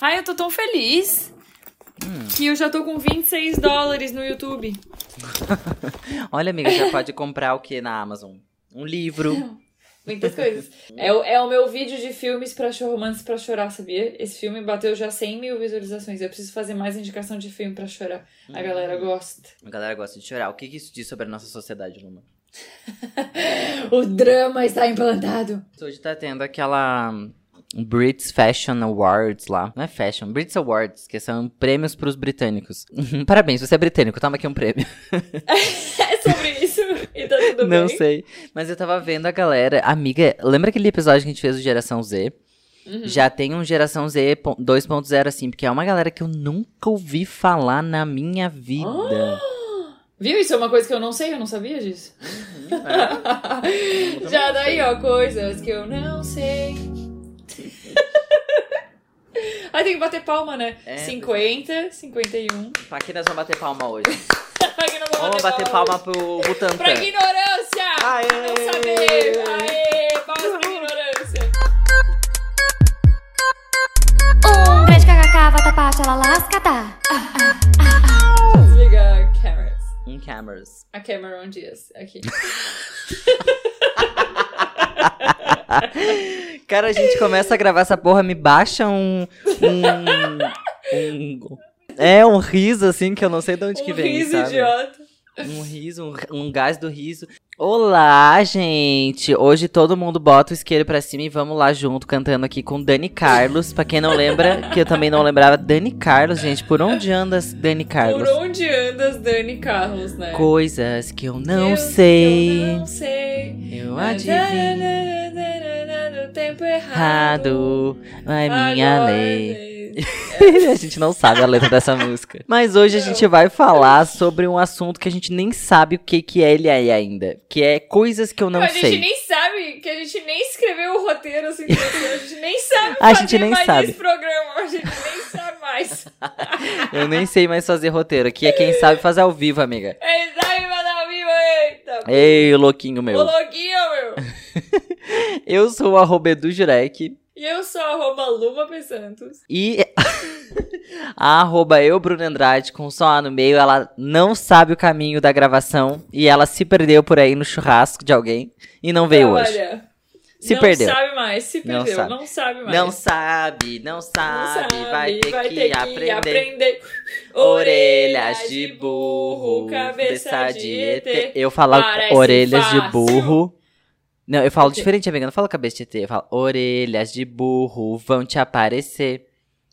Ai, eu tô tão feliz Hum. que eu já tô com 26 dólares no YouTube. Olha, amiga, já pode comprar o que na Amazon? Um livro. Muitas coisas. É, o- é o meu vídeo de filmes pra romances pra chorar, sabia? Esse filme bateu já 100 mil visualizações. Eu preciso fazer mais indicação de filme pra chorar. A galera gosta. A galera gosta de chorar. O que, que isso diz sobre a nossa sociedade, Luma? O drama está implantado. Hoje tá tendo aquela hum, Brits Fashion Awards lá. Não é Fashion, Brits Awards, que são prêmios pros britânicos. Parabéns, você é britânico, toma aqui um prêmio. É sobre isso e tá tudo Não bem. sei. Mas eu tava vendo a galera. Amiga, lembra aquele episódio que a gente fez do Geração Z? Uhum. Já tem um Geração Z po- 2.0 assim, porque é uma galera que eu nunca ouvi falar na minha vida. Viu? Isso é uma coisa que eu não sei, eu não sabia disso. É. Já daí, ó, coisas que eu não sei. Aí tem que bater palma, né? É, 50, 51. Pra que nós vamos bater palma hoje? Pra que não vou Vamos bater palma hoje? pro Butantan. Pra ignorância! Aê! Não saber! Aê! Palmas pra ignorância! Um grande kkk, vatapá, ela lascata. Desliga cameras. Em cameras. A Cameron Dias, aqui. Cara, a gente começa a gravar essa porra, me baixa um. Um. um é, um riso assim que eu não sei de onde que um vem. riso sabe? idiota. Um riso, um, um gás do riso. Olá, gente! Hoje todo mundo bota o isqueiro pra cima e vamos lá junto, cantando aqui com Dani Carlos. Pra quem não lembra, que eu também não lembrava, Dani Carlos, gente. Por onde andas, Dani Carlos? Por onde andas, Dani Carlos, né? Coisas que eu não Eu- sei. Eu não sei. Eu adivinho. Tempo errado. É minha lei. a gente não sabe a letra dessa música. Mas hoje a gente vai falar sobre um assunto que a gente nem sabe o que, que é ele aí ainda. Que é coisas que eu não a gente sei. nem sabe, que a gente nem escreveu o roteiro assim, a gente nem sabe A fazer gente nem mais sabe. esse programa, a gente nem sabe mais. Eu nem sei mais fazer roteiro. Aqui é quem sabe fazer ao vivo, amiga. Ele sabe mandar ao vivo, eita. Ei, louquinho Ô, meu. louquinho, meu. Eu sou o arroba Edu Jurek. E eu sou arroba. Santos. E a arroba eu, Bruno Andrade, com só A no meio, ela não sabe o caminho da gravação. E ela se perdeu por aí no churrasco de alguém. E não veio hoje. Olha, Se não perdeu. sabe mais, se Não perdeu, sabe. não sabe mais. Não sabe, não Não sabe, vai ter vai que, ter que aprender. aprender. Orelhas de burro, cabeça de ET. Eu falo Parece orelhas de fácil. burro. Não, eu falo diferente, amiga. Eu não falo cabeça de ET. Eu falo orelhas de burro vão te aparecer.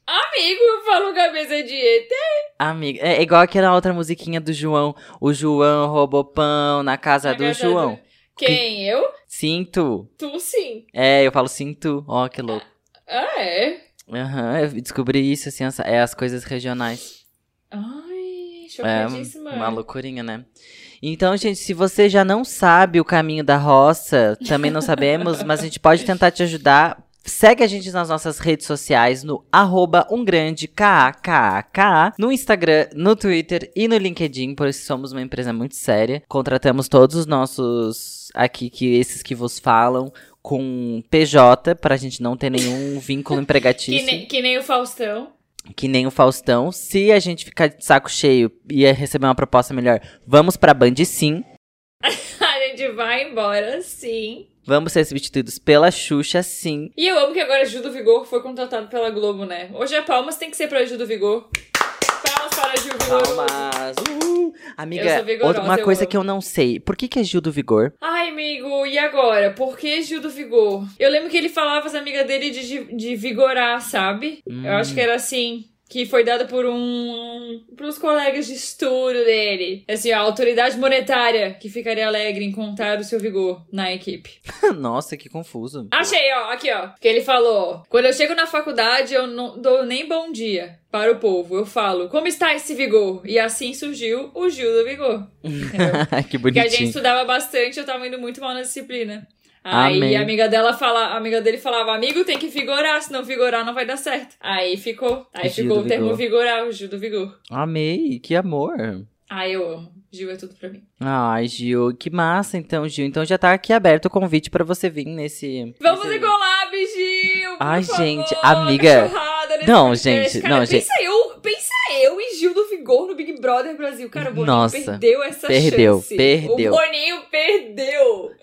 Amigo, eu falo cabeça de ET. Amiga, é igual aquela outra musiquinha do João. O João roubou pão na casa Na do casa João. Quem? Eu? Sinto. Tu sim. É, eu falo sinto. Ó, que louco. Ah, é? Aham, eu descobri isso, assim, essa- é as coisas regionais. Ai, É chocadíssima. uma loucurinha, né? Então, gente, se você já não sabe o caminho da roça, também não sabemos, mas a gente pode tentar te ajudar. Segue a gente nas nossas redes sociais, no arroba um grande KAKAK, no Instagram, no Twitter e no LinkedIn, pois somos uma empresa muito séria. Contratamos todos os nossos aqui, que esses que vos falam, com PJ, pra gente não ter nenhum vínculo Que empregatício. nem, que nem o Faustão. Que nem o Faustão. Se a gente ficar de saco cheio e receber uma proposta melhor, vamos pra Band sim. A gente vai embora, sim. Vamos ser substituídos pela Xuxa sim. E eu amo que agora Gil do Vigor foi contratado pela Globo, né? Hoje é palmas, tem que ser pra Gil do Vigor. Para Gil Vigor. Palmas! Uhul. Amiga, vigorosa, outra, uma coisa que eu não sei. Por que, que é Gil do Vigor? Ai, amigo, e agora? Por que Gil do Vigor? Eu lembro que ele falava as amigas dele de, de, de vigorar, sabe? Hum. Eu acho que era assim. Que foi dada por um. pros colegas de estudo dele. Assim, a autoridade monetária que ficaria alegre em contar o seu vigor na equipe. Nossa, que confuso. Achei, ó, aqui, ó. Que ele falou: Quando eu chego na faculdade, eu não dou nem bom dia para o povo. Eu falo, como está esse vigor? E assim surgiu o Gil do Vigor. Que Porque a gente bonitinho. estudava bastante, eu tava indo muito mal na disciplina. Aí Amém. a amiga dela fala, a amiga dele falava, amigo, tem que vigorar, se não vigorar não vai dar certo. Aí ficou, aí Gil ficou o termo vigor. vigorar, o Gil do vigor. Amei, que amor. Ai, eu amo. Gil é tudo pra mim. Ai, Gil, que massa então, Gil. Então já tá aqui aberto o convite pra você vir nesse. Vamos nesse... em collab, Gil! Ai, favor, gente, amiga, Não, gente, cara, não, pensa gente. Eu, pensa eu e Gil do Vigor no Big Brother Brasil. Cara, o Boninho Nossa, perdeu essa perdeu, chance. perdeu. O Boninho perdeu.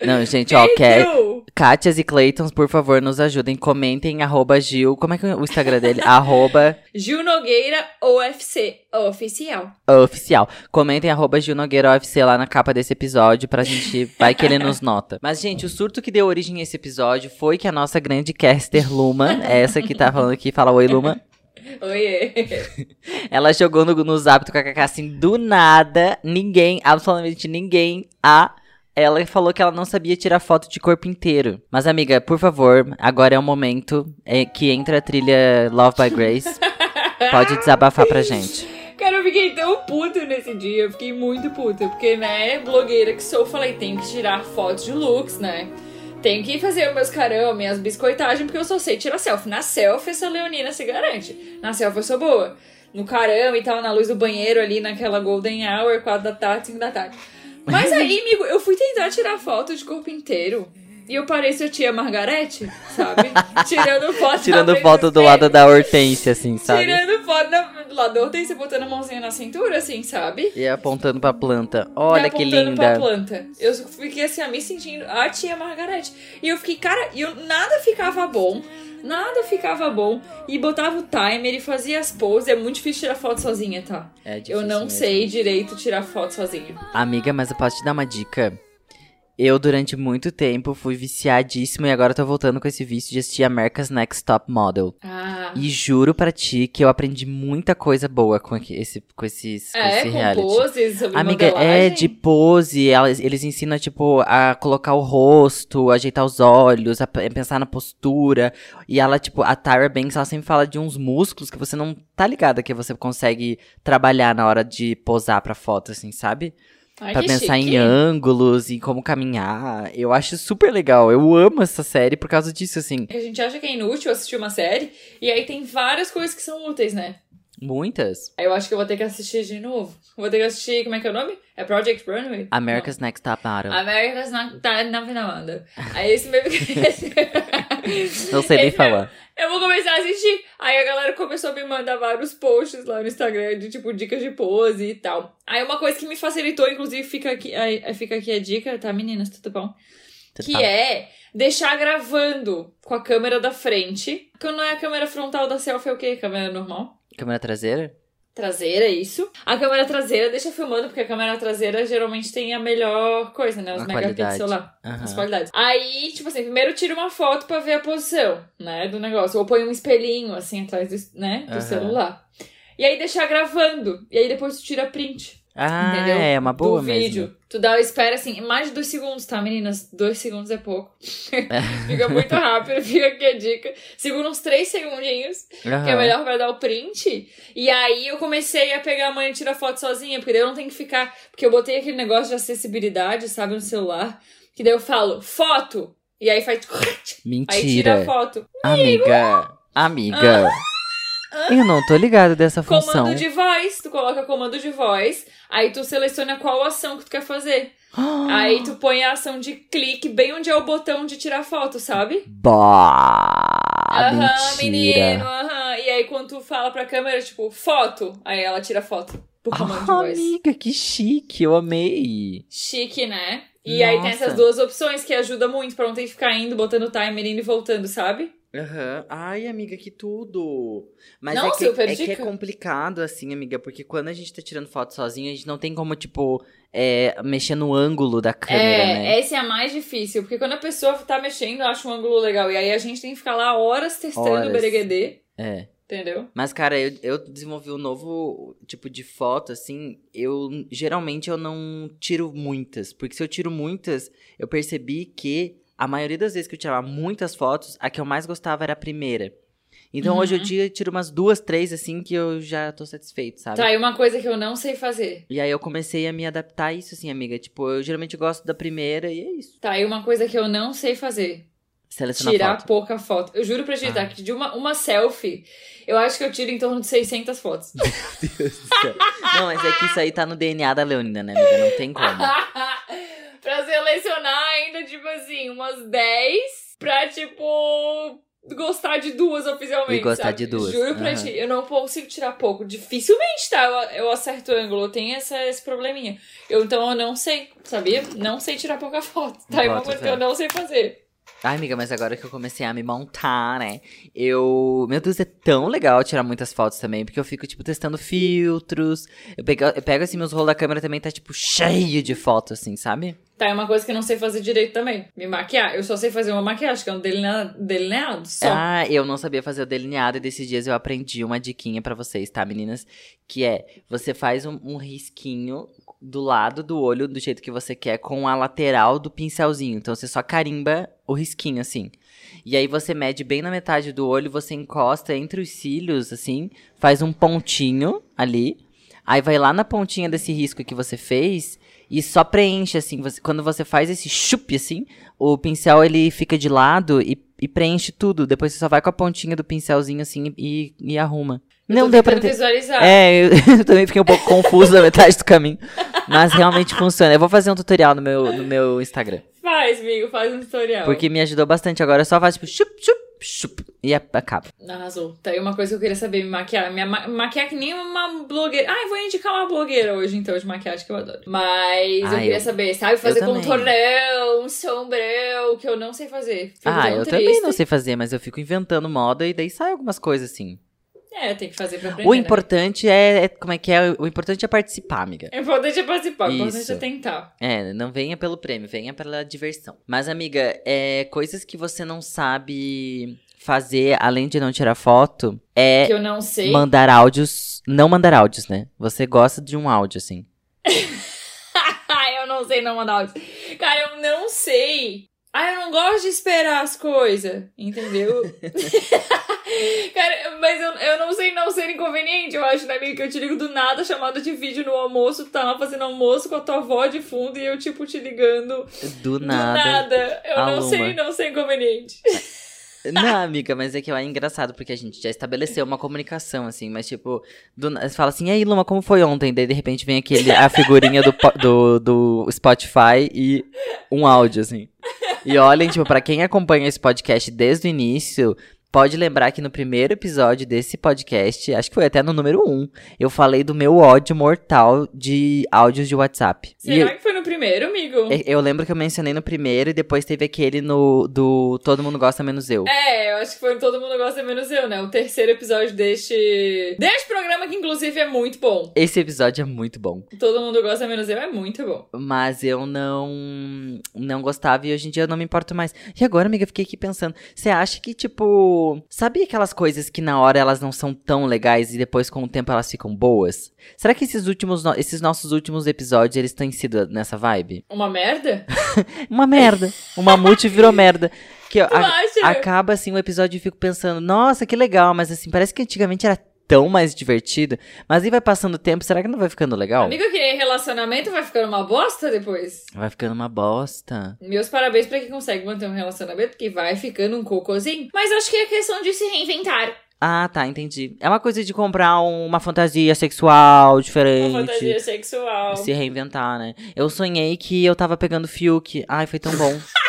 Não, gente, ó. Perdeu. Kátias e Cleitons, por favor, nos ajudem. Comentem, arroba Gil. Como é que é o Instagram dele? arroba Gil Nogueira OFC oficial. oficial. Comentem, arroba Gil Nogueira UFC lá na capa desse episódio pra gente. Vai que ele nos nota. Mas, gente, o surto que deu origem a esse episódio foi que a nossa grande caster Luma, essa que tá falando aqui, fala oi, Luma. Oiê. Ela jogou no, no zap do KKK assim, do nada, ninguém, absolutamente ninguém, a. Ela falou que ela não sabia tirar foto de corpo inteiro. Mas, amiga, por favor, agora é o momento é, que entra a trilha Love by Grace. Pode desabafar pra gente. Cara, eu fiquei tão puta nesse dia. Eu fiquei muito puta. Porque, né, blogueira que sou, falei, tenho que tirar fotos de looks, né? Tenho que fazer meus caramba, minhas biscoitagens, porque eu só sei tirar selfie. Na selfie, essa leonina se garante. Na selfie eu sou boa. No caramba e tal, na luz do banheiro ali, naquela golden hour, 4 da tarde, 5 da tarde. Mas aí, amigo, eu fui tentar tirar foto de corpo inteiro. E eu pareço a tia Margarete, sabe? Tirando foto Tirando foto do lado da Hortência, assim, sabe? Tirando foto do lado da Hortência, botando a mãozinha na cintura, assim, sabe? E apontando pra planta. Olha que apontando Pra linda. planta. Eu fiquei assim, a me sentindo a tia Margarete. E eu fiquei, cara, e eu, nada ficava bom. Nada ficava bom. E botava o timer e fazia as poses. É muito difícil tirar foto sozinha, tá? É difícil eu não mesmo. sei direito tirar foto sozinho. Amiga, mas eu posso te dar uma dica? Eu, durante muito tempo, fui viciadíssimo e agora tô voltando com esse vício de assistir America's Next Top Model. Ah. E juro pra ti que eu aprendi muita coisa boa com, esse, com, esses, com É, esse com reality. poses sobre Amiga, é modelagem. de pose, elas, eles ensinam, tipo, a colocar o rosto, ajeitar os olhos, a pensar na postura. E ela, tipo, a Tyra Banks, ela sempre fala de uns músculos que você não tá ligada que você consegue trabalhar na hora de posar pra foto, assim, sabe? Ai, pra que pensar chique. em ângulos e como caminhar. Eu acho super legal. Eu amo essa série por causa disso, assim. A gente acha que é inútil assistir uma série. E aí tem várias coisas que são úteis, né? Muitas. Eu acho que eu vou ter que assistir de novo. Vou ter que assistir, como é que é o nome? É Project Runway? America's Next Top Model. America's tá na Finalanda. Aí esse mesmo. Não sei nem Esse falar. Eu vou começar a assistir. Aí a galera começou a me mandar vários posts lá no Instagram de tipo dicas de pose e tal. Aí uma coisa que me facilitou, inclusive, fica aqui, aí, fica aqui a dica, tá, meninas? Tudo bom? Tudo Que bom. é deixar gravando com a câmera da frente. Quando não é a câmera frontal da selfie, é o quê? Câmera normal? Câmera traseira? Traseira, isso. A câmera traseira deixa filmando, porque a câmera traseira geralmente tem a melhor coisa, né? Os megapixels lá. Aham. As qualidades. Aí, tipo assim, primeiro tira uma foto pra ver a posição, né, do negócio. Ou põe um espelhinho, assim, atrás do, né, do Aham. celular. E aí deixar gravando. E aí depois tu tira print, Ah, entendeu? é uma boa do mesmo. vídeo. Tu dá, espera assim, mais de dois segundos, tá, meninas? Dois segundos é pouco. fica muito rápido, fica aqui a dica. Segura uns três segundinhos, que é melhor pra dar o print. E aí eu comecei a pegar a manha e tirar foto sozinha, porque daí eu não tenho que ficar. Porque eu botei aquele negócio de acessibilidade, sabe, no celular. Que daí eu falo, foto! E aí faz. Aí tira a Mentira. foto. Amiga, amiga. Eu não tô ligado dessa função. Comando de voz. Tu coloca comando de voz. Aí tu seleciona qual ação que tu quer fazer. Aí tu põe a ação de clique bem onde é o botão de tirar foto, sabe? Bah, aham, menino, mentira. aham. E aí quando tu fala pra câmera, tipo, foto. Aí ela tira foto por comando de Ah, voz. amiga, que chique, eu amei. Chique, né? E aí tem Nossa. essas duas opções que ajuda muito pra não ter que ficar indo, botando timer, indo e voltando, sabe? Aham. Ai, amiga, que tudo. Mas Não, é, que, super é que é complicado, assim, amiga, porque quando a gente tá tirando foto sozinho, a gente não tem como, tipo, é, mexer no ângulo da câmera, é, né? essa é a mais difícil, porque quando a pessoa tá mexendo, acha um ângulo legal. E aí a gente tem que ficar lá horas testando Horas. o bereguedê, É. entendeu? Mas, cara, eu, eu desenvolvi um novo tipo de foto, assim. Eu geralmente eu não tiro muitas. Porque se eu tiro muitas, eu percebi que a maioria das vezes que eu tirava muitas fotos, a que eu mais gostava era a primeira. Então hoje eu Uhum. tiro, tiro umas duas, três, assim, que eu já tô satisfeito, sabe? Tá, e uma coisa que eu não sei fazer. E aí eu comecei a me adaptar a isso, assim, amiga. Tipo, eu geralmente gosto da primeira e é isso. Tá, e uma coisa que eu não sei fazer. Selecionar Tirar foto. pouca foto. Eu juro pra tá? Ah. Que de uma, uma selfie, eu acho que eu tiro em torno de 600 fotos. Deus do céu. Não, mas é que isso aí tá no DNA da Leonina, né, amiga? Não tem como. pra selecionar ainda, tipo assim, umas 10 pra, tipo, gostar de duas oficialmente. E gostar sabe? de duas, Juro pra aham. ti, eu não consigo tirar pouco. Dificilmente, tá? Eu, eu acerto o ângulo, eu tenho essa, esse probleminha. Eu, então eu não sei, sabia? Não sei tirar pouca foto. Tá? É uma coisa que eu não sei fazer. Ai, amiga, mas agora que eu comecei a me montar, né? Eu. Meu Deus, é tão legal tirar muitas fotos também, porque eu fico, tipo, testando filtros. Eu pego, eu pego assim, meus rolos da câmera também tá, tipo, cheio de fotos, assim, sabe? Tá, é uma coisa que eu não sei fazer direito também. Me maquiar. Eu só sei fazer uma maquiagem, que é um delinea- delineado só. Ah, eu não sabia fazer o delineado e desses dias eu aprendi uma diquinha pra vocês, tá, meninas? Que é, você faz um, um risquinho do lado do olho, do jeito que você quer, com a lateral do pincelzinho. Então você só carimba o risquinho, assim. E aí você mede bem na metade do olho, você encosta entre os cílios, assim, faz um pontinho ali. Aí vai lá na pontinha desse risco que você fez e só preenche, assim. Você- quando você faz esse chup, assim, o pincel ele fica de lado e, e preenche tudo. Depois você só vai com a pontinha do pincelzinho, assim, e, e arruma. Eu Não deu pra entender. visualizar. É, eu, eu também fiquei um pouco confuso na metade do caminho. Mas realmente funciona. Eu vou fazer um tutorial no meu, no meu Instagram. Faz, amigo, faz um tutorial. Porque me ajudou bastante agora. Eu só faço tipo chup, chup, chup. E a- acaba. Arrasou. Tá aí uma coisa que eu queria saber, me maquiar. Me ma maquiar que nem uma blogueira. Ai, vou indicar uma blogueira hoje, então, de maquiagem que eu adoro. Mas eu Ah, queria eu- saber, sabe? Fazer contornão, um sombrão, que eu não sei fazer. Fico ah, eu triste. também não sei fazer, mas eu fico inventando moda e daí sai algumas coisas assim. É, tem que fazer pra aprender. O né? importante é, é- Como é que é? O importante é participar, amiga. O importante é participar, o importante é tentar. É, não venha pelo prêmio, venha pela diversão. Mas, amiga, é, coisas que você não sabe fazer, além de não tirar foto, é Que eu não sei. mandar áudios. Não mandar áudios, né? Você gosta de um áudio, assim. eu não sei não mandar áudio. Cara, eu não sei. Ah, eu não gosto de esperar as coisas, entendeu? Cara, mas eu, eu não sei não ser inconveniente, eu acho, né, amigo? Que eu te ligo do nada, chamada de vídeo no almoço, tu tá lá fazendo almoço com a tua avó de fundo e eu, tipo, te ligando Do do nada. nada. Eu não sei não ser inconveniente. Não, amiga, mas é que é engraçado, porque a gente já estabeleceu uma comunicação, assim, mas tipo, do, você fala assim, e aí, Luma, como foi ontem? Daí de repente vem aquele, a figurinha do, do, do Spotify e um áudio, assim. E olhem, tipo, pra quem acompanha esse podcast desde o início, pode lembrar que no primeiro episódio desse podcast, acho que foi até no número um, eu falei do meu ódio mortal de áudios de WhatsApp. E Será que foi no primeiro, amigo? eu, eu lembro que eu mencionei no primeiro e depois teve aquele no do Todo Mundo Gosta Menos Eu. É, eu acho que foi Todo Mundo Gosta Menos Eu, né? O terceiro episódio deste... Deste programa, que inclusive é muito bom. Esse episódio é muito bom. Todo Mundo Gosta Menos Eu é muito bom. Mas eu não não gostava e hoje em dia eu não me importo mais. E agora, amiga, eu fiquei aqui pensando. Você acha que, tipo. Sabe aquelas coisas que na hora elas não são tão legais e depois com o tempo elas ficam boas? Será que esses últimos no- esses nossos últimos episódios eles têm sido nessa vibe? Uma merda? Uma merda. O mamute virou merda. Que a- acaba assim o episódio e fico pensando, nossa, que legal, mas assim, parece que antigamente era tão mais divertido. Mas aí vai passando o tempo, será que não vai ficando legal? Amigo, que relacionamento vai ficando uma bosta depois. Vai ficando uma bosta. Meus parabéns pra quem consegue manter um relacionamento, que vai ficando um cocôzinho. Mas acho que é questão de se reinventar. Ah, tá, entendi. É uma coisa de comprar um- uma fantasia sexual diferente. Uma fantasia sexual. Se reinventar, né? Eu sonhei que eu tava pegando Fiuk. Ai, foi tão bom.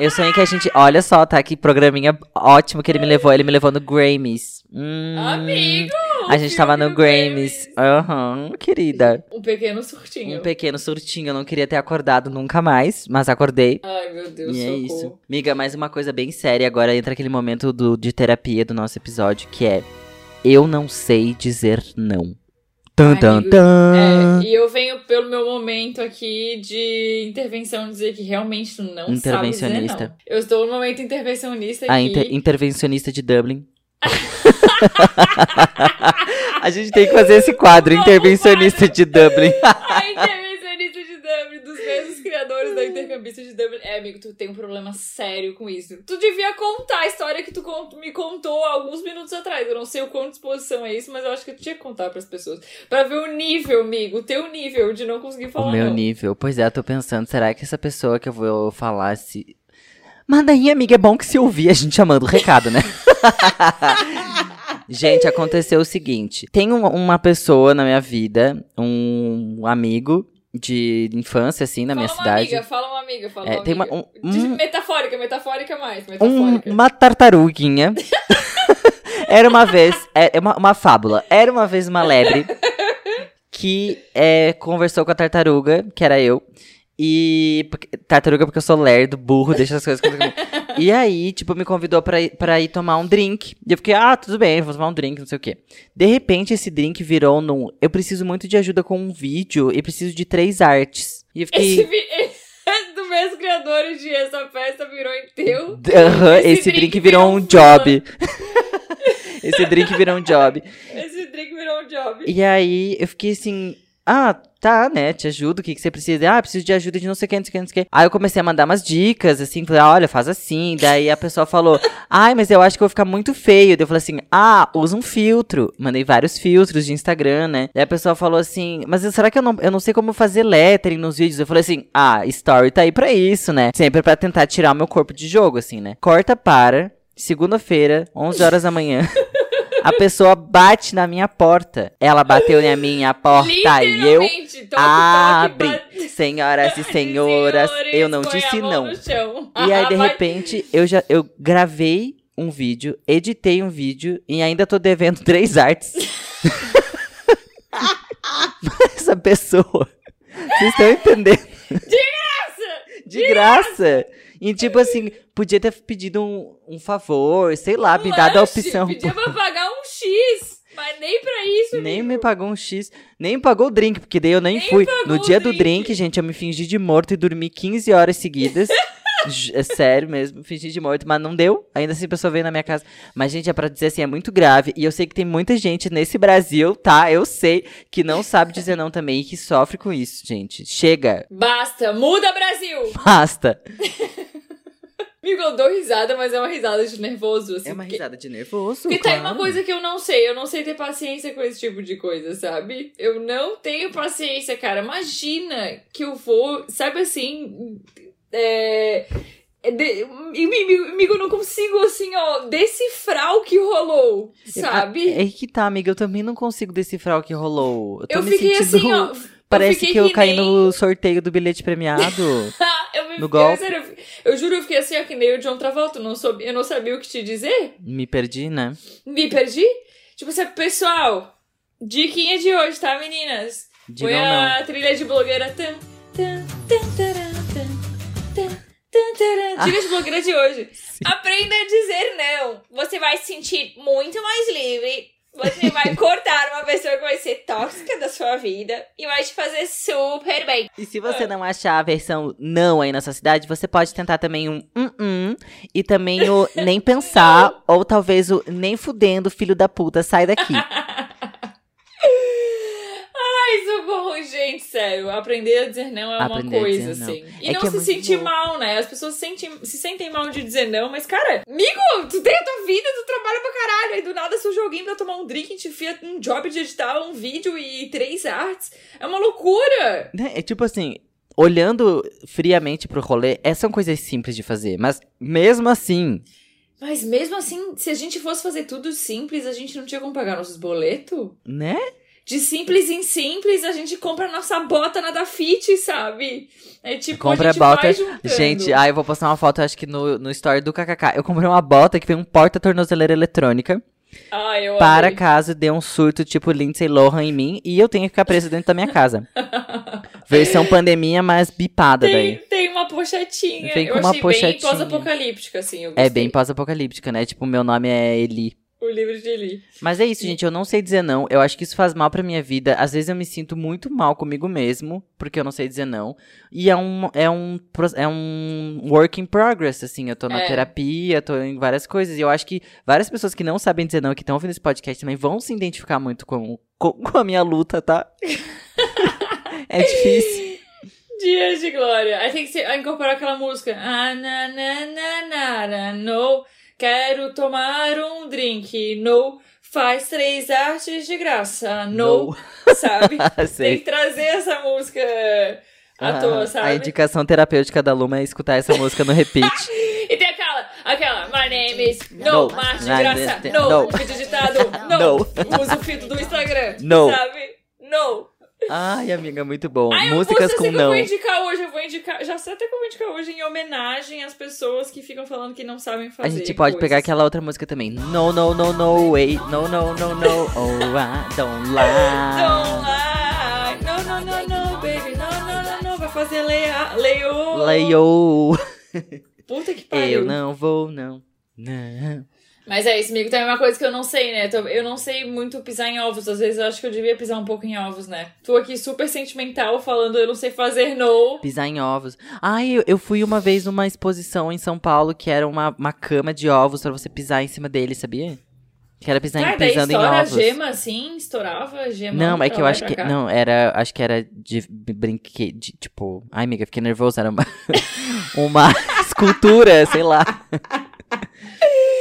eu sonhei que a gente. Olha só, tá? Que programinha ótimo que ele me levou. Ele me levou no Grammys. Hum, Amigo! A gente tava no Grammys. Aham, querida. Um pequeno surtinho. Um pequeno surtinho. Eu não queria ter acordado nunca mais, mas acordei. Ai, meu Deus, E é isso. Miga, mais uma coisa bem séria. Agora entra aquele momento do, de terapia do nosso episódio, que é Eu não sei dizer não. Tan, tan, tan. É, e eu venho pelo meu momento aqui de intervenção dizer que realmente tu não sabe dizer Intervencionista. não. Eu estou no momento intervencionista A aqui. inter- intervencionista de Dublin. A gente tem que fazer esse quadro, intervencionista de Dublin. A intervencionista da intercambista de Dublin. É, amigo, tu tem um problema sério com isso. Tu devia contar a história que tu me contou alguns minutos atrás. Eu não sei o quão disposição é isso, mas eu acho que tu tinha que contar pras pessoas. Pra ver o nível, amigo, o teu nível de não conseguir falar O meu não. nível. Pois é, eu tô pensando, será que essa pessoa que eu vou falar se. Mas daí, amiga, é bom que se ouvir a gente já manda o recado, né? gente, aconteceu o seguinte: tem um- uma pessoa na minha vida, um amigo de infância, assim, na fala minha uma cidade. amiga, fala uma amiga, fala É, uma tem uma- amiga. um- De- um- Metafórica, metafórica mais, Um- metafórica. uma tartaruguinha. Era uma vez. É é uma, uma fábula. Era uma vez uma lebre que é, conversou com a tartaruga, que era eu. E. Tartaruga, porque eu sou lerdo, burro, deixa as coisas comigo. E aí, tipo, me convidou pra ir, pra ir tomar um drink. E eu fiquei, ah, tudo bem, vou tomar um drink, não sei o quê. De repente, esse drink virou num. Eu preciso muito de ajuda com um vídeo e preciso de três artes. E eu fiquei. Esse vi- do mesmo criador de essa festa virou em teu. Aham, Esse esse, drink drink virou um job. esse drink virou um job. Esse drink virou um job. E aí eu fiquei assim, ah, tá, né? Te ajudo, o que, que você precisa? Ah, preciso de ajuda de não sei o que, não sei o que, não sei o que. Aí eu comecei a mandar umas dicas, assim, falei, olha, faz assim. Daí a pessoa falou, ai, mas eu acho que eu vou ficar muito feio. Daí eu falei assim, ah, usa um filtro. Mandei vários filtros de Instagram, né? Daí a pessoa falou assim, mas será que eu não, eu não sei como fazer lettering nos vídeos? Eu falei assim, ah, story tá aí pra isso, né? Sempre pra tentar tirar o meu corpo de jogo, assim, né? Corta para, segunda-feira, 11 horas da manhã. A pessoa bate na minha porta. Ela bateu na minha porta e eu toque, abri. bate- Senhoras e senhoras, eu não a disse não. E aí, de repente, eu já eu gravei um vídeo, editei um vídeo e ainda tô devendo três artes. Essa pessoa. Vocês estão entendendo? De graça! E tipo assim, podia ter pedido um, um favor, sei lá, me Um dado a lanche, opção. Pedia pra pagar X, mas nem pra isso. Nem amigo. me pagou um X, nem pagou o drink, porque daí eu nem, Nem fui. No dia do drink. drink, gente, eu me fingi de morto e dormi 15 horas seguidas. É sério mesmo, fingi de morto, mas não deu. Ainda assim a pessoa veio na minha casa. Mas, gente, é pra dizer assim, é muito grave. E eu sei que tem muita gente nesse Brasil, tá? Eu sei que não sabe dizer não também e que sofre com isso, gente. Chega, Basta, muda Brasil! basta. Amigo, eu dou risada, mas é uma risada de nervoso, assim. É uma porque- risada de nervoso. Porque tem claro. uma coisa que eu não sei, eu não sei ter paciência com esse tipo de coisa, sabe? Eu não tenho paciência, cara. Imagina que eu vou, sabe assim, é. é de- amigo, eu não consigo, assim, ó, decifrar o que rolou, sabe? É aí que tá, amiga. Eu também não consigo decifrar o que rolou. Eu, eu fiquei sentindo... assim, ó. Parece fiquei que eu que caí nem- no sorteio do bilhete premiado. eu no fiquei, golpe. sério, eu, eu juro, eu fiquei assim, ó, que nem o John Travolta. Eu não, soube, eu não sabia o que te dizer. Me perdi, né? Me perdi. Tipo assim, pessoal, diquinha de hoje, tá, meninas? Põe Digam não. a trilha de blogueira. Tan, tan, tan, taran, tan, tan, taran. Dica de blogueira de hoje. Aprenda a dizer não. Você vai se sentir muito mais livre. Você vai cortar uma pessoa que vai ser tóxica da sua vida e vai te fazer super bem. E se você não achar a versão não aí na sua cidade, você pode tentar também um um, um e também o nem pensar, ou talvez o nem fudendo, filho da puta, sai daqui. Ai, gente, sério. Aprender a dizer não é uma Aprender coisa, dizer não. assim. E É não é se muito sentir mal, né? As pessoas se sentem, se sentem mal de dizer não, mas, cara, amigo, tu tem a tua vida, tu trabalha pra caralho. Aí do nada surge alguém pra tomar um drink e te enfia um job de editar um vídeo e três artes. É uma loucura. Né? É tipo assim, olhando friamente pro rolê, essas são coisas simples de fazer, mas mesmo assim, Mas mesmo assim, se a gente fosse fazer tudo simples, a gente não tinha como pagar nossos boletos? né? De simples em simples, a gente compra a nossa bota na da Fit, sabe? É tipo, Compra a gente bota. vai juntando. Gente, ah, eu vou postar uma foto, acho que no, no story do KKK. Eu comprei uma bota que vem um porta-tornozeleira eletrônica. Ai, eu Para amei. caso dê um surto tipo Lindsay Lohan em mim e eu tenha que ficar preso dentro da minha casa. Versão pandemia, mas bipada Tem, daí. tem uma pochetinha. Vem eu com uma achei bem pochetinha. pós-apocalíptica, assim. Eu É bem pós-apocalíptica, né? Tipo, meu nome é Eli. O livro de Eli. Mas é isso, gente. Eu não sei dizer não. Eu acho que isso faz mal pra minha vida. Às vezes eu me sinto muito mal comigo mesmo, porque eu não sei dizer não. E é um, é um, é um work in progress, assim. Eu tô na É. terapia, tô em várias coisas. E eu acho que várias pessoas que não sabem dizer não, que estão ouvindo esse podcast também, vão se identificar muito com, com, com a minha luta, tá? é difícil. Dias de glória. Aí tem que ser, incorporar aquela música. Ah, na, na, na, na, na, no. Quero tomar um drink. No. Faz três artes de graça. No. Sabe? Tem que trazer essa música à toa, Ah, sabe? A indicação terapêutica da Luma é escutar essa música no repeat. E tem aquela, aquela, my name is No. No, Marte de Não, graça, não. no, No. vídeo digitado, no, No. usa o filtro do Instagram, No. sabe? No. Ai, amiga, muito bom. Ai, Músicas eu, com que eu não. vou indicar hoje, eu indicar, já sei até vou indicar hoje em homenagem às pessoas que ficam falando que não sabem fazer. A gente pode coisas. pegar aquela outra música também. No, no, no, no, way. No, no, no, no. Oh, I don't lie. Don't lie. No, no, no, no, baby. No, no, no, no. Vai fazer leia, leio. Leio. Puta que pariu. Eu não vou, não. Não. Mas é isso, amigo. Tem uma coisa que eu não sei, né? Eu não sei muito pisar em ovos. Às vezes eu acho que eu devia pisar um pouco em ovos, né? Tô aqui super sentimental falando eu não sei fazer no. Pisar em ovos. Ai, eu, fui uma vez numa exposição em São Paulo que era uma, uma cama de ovos pra você pisar em cima dele, sabia? Que era pisar Ah, pisando em estoura a ovos. gema assim, estourava a gema. Não, é que eu acho que. cá. Não, era. Acho que era de brinquedo. de- Tipo. Ai, amiga, fiquei nervoso. Era uma. uma escultura, sei lá.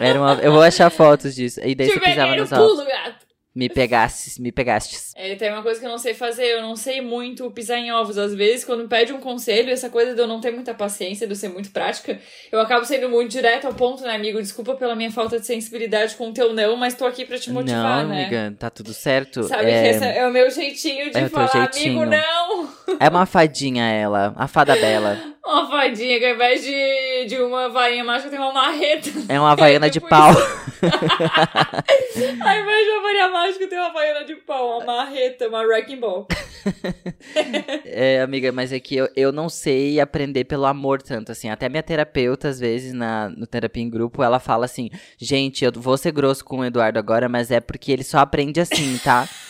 Era uma. Eu vou achar fotos disso. E daí Te você pisava no nos ovos. pulo, gato. Me pegastes, me pegastes. É, tem uma coisa que eu não sei fazer, eu não sei muito pisar em ovos. Às vezes, quando pede um conselho, essa coisa de eu não ter muita paciência, de eu ser muito prática, eu acabo sendo muito direto ao ponto, né, amigo? Desculpa pela minha falta de sensibilidade com o teu não, mas tô aqui pra te motivar, não, né? amiga, tá tudo certo. Sabe é... que esse é o meu jeitinho de É falar, jeitinho. amigo, não! é uma fadinha ela, a fada bela. Uma fadinha que ao invés de, de uma varinha mágica tem uma marreta. É uma havaiana de Tipo pau. Ao invés de uma varinha mágica tem uma varinha de pau, uma marreta, uma wrecking ball. É, amiga, mas é que eu, eu não sei aprender pelo amor tanto, assim. Até minha terapeuta, às vezes, na, no terapia em grupo, ela fala assim: gente, eu vou ser grosso com o Eduardo agora, mas é porque ele só aprende assim, tá?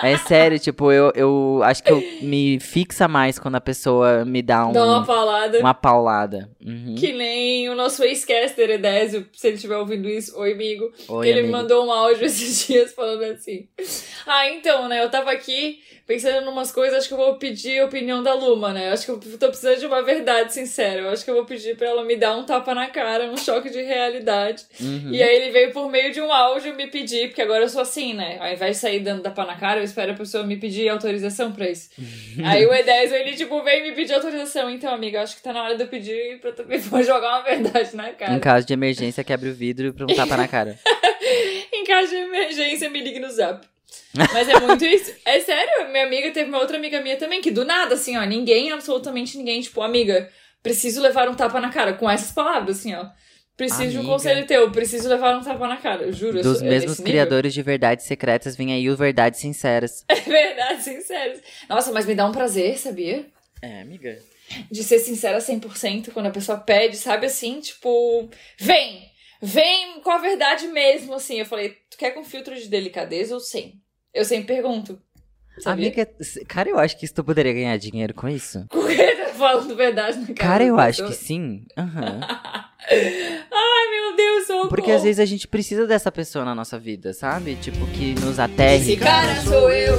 É sério, tipo, eu, eu acho que eu me fixa mais quando a pessoa me dá um, Dá uma paulada. uma paulada. Uhum. Que nem o nosso ex-caster Edésio, se ele estiver ouvindo isso, oi amigo. Oi, ele amigo. me mandou um áudio esses dias falando assim. Ah, então, né? Eu tava aqui pensando em umas coisas, acho que eu vou pedir a opinião da Luma, né? Acho que eu tô precisando de uma verdade sincera. Eu acho que eu vou pedir pra ela me dar um tapa na cara, um choque de realidade. Uhum. E aí ele veio por meio de um áudio me pedir, porque agora eu sou assim, né? Ao invés de sair dando tapa na cara, eu espero a pessoa me pedir autorização pra isso. aí o Edésio, ele tipo, veio me pedir autorização. Então, amiga, acho que tá na hora de eu pedir pra também vou jogar uma verdade na cara. Em caso de emergência, quebra o vidro pra um tapa na cara. Em caso de emergência, me ligue no zap. Mas é muito isso. É sério, minha amiga teve uma outra amiga minha também, que do nada, assim, ó, ninguém, absolutamente ninguém, tipo, amiga, preciso levar um tapa na cara, com essas palavras, assim, ó. Preciso de um Amiga. conselho teu, preciso levar um tapa na cara, eu juro. Dos sou- é mesmos nível. criadores de verdades secretas, vem aí o Verdades Sinceras. É verdade, sincero. Nossa, mas me dá um prazer, sabia? É, amiga. De ser sincera 100% quando a pessoa pede, sabe assim? Tipo, vem! Vem com a verdade mesmo, assim. Eu falei, tu quer com filtro de delicadeza ou sem? Eu sempre pergunto. Sabia? Amiga, cara, eu acho que tu poderia ganhar dinheiro com isso. Tá falando verdade na cara. Cara, eu acho que sim. Aham. Ai, meu Deus, socorro. Porque às vezes a gente precisa dessa pessoa na nossa vida, sabe? Tipo, que nos aterre. Esse cara sou eu.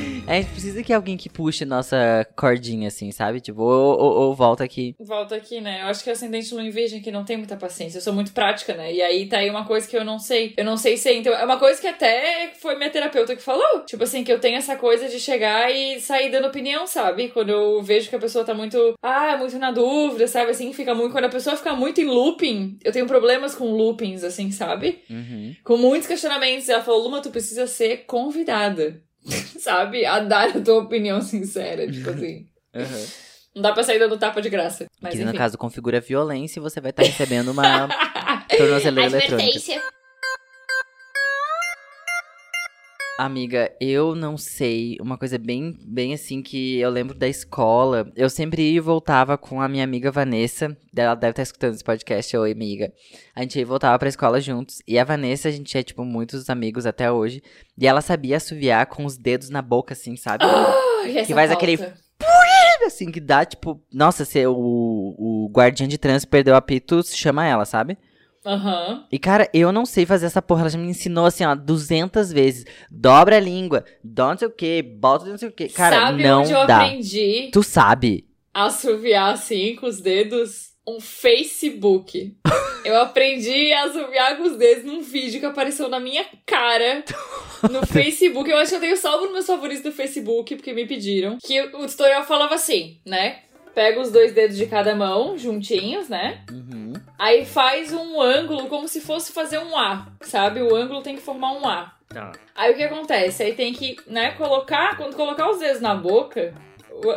A gente precisa que alguém que puxe nossa cordinha, assim, sabe? Tipo, ou, ou- ou volta aqui. Volto aqui, né? Eu acho que é ascendente lua em virgem que não tem muita paciência. Eu sou muito prática, né? E aí tá aí uma coisa que eu não sei. Eu não sei ser. Então, é uma coisa que até foi minha terapeuta que falou. Tipo assim, que eu tenho essa coisa de chegar e sair dando opinião, sabe? Quando eu vejo que a pessoa tá muito. Ah, muito na dúvida, sabe? Assim, fica muito. Quando a pessoa fica muito em looping, eu tenho problemas com loopings, assim, sabe? Uhum. Com muitos questionamentos. Ela falou, Luma, tu precisa ser convidada. sabe? A dar a tua opinião sincera. Tipo assim. Uhum. Não dá pra sair dando tapa de graça. Mas que enfim. no caso configura violência e você vai estar recebendo uma tornozeleira eletrônica. Amiga, eu não sei. Uma coisa bem, bem assim que eu lembro da escola. Eu sempre ia e voltava com a minha amiga Vanessa. Ela deve estar escutando esse podcast. Oi, amiga. A gente ia e voltava pra escola juntos. E a Vanessa, a gente é, tipo, muitos amigos até hoje. E ela sabia assoviar com os dedos na boca, assim, sabe? Que faz aquele pauta. assim, que dá, tipo, nossa, se o, o guardiã de trânsito perdeu o apito, chama ela, sabe? Aham. E, cara, eu não sei fazer essa porra. Ela já me ensinou, assim, ó, 200 vezes. Dobra a língua, dá não sei o que, bota não sei o que. Cara, Sabe não onde eu dá. aprendi Tu sabe. assoviar assim com os dedos? Um Facebook. eu aprendi a assoviar com os dedos num vídeo que apareceu na minha cara no Facebook. Eu acho que eu tenho salvo nos meus favoritos do Facebook, porque me pediram. Que o tutorial falava assim, né? Pega os dois dedos de cada mão, juntinhos, né? Aí faz um ângulo como se fosse fazer um A, sabe? O ângulo tem que formar um A. Tá. Aí o que acontece? Aí tem que, né, colocar, quando colocar os dedos na boca,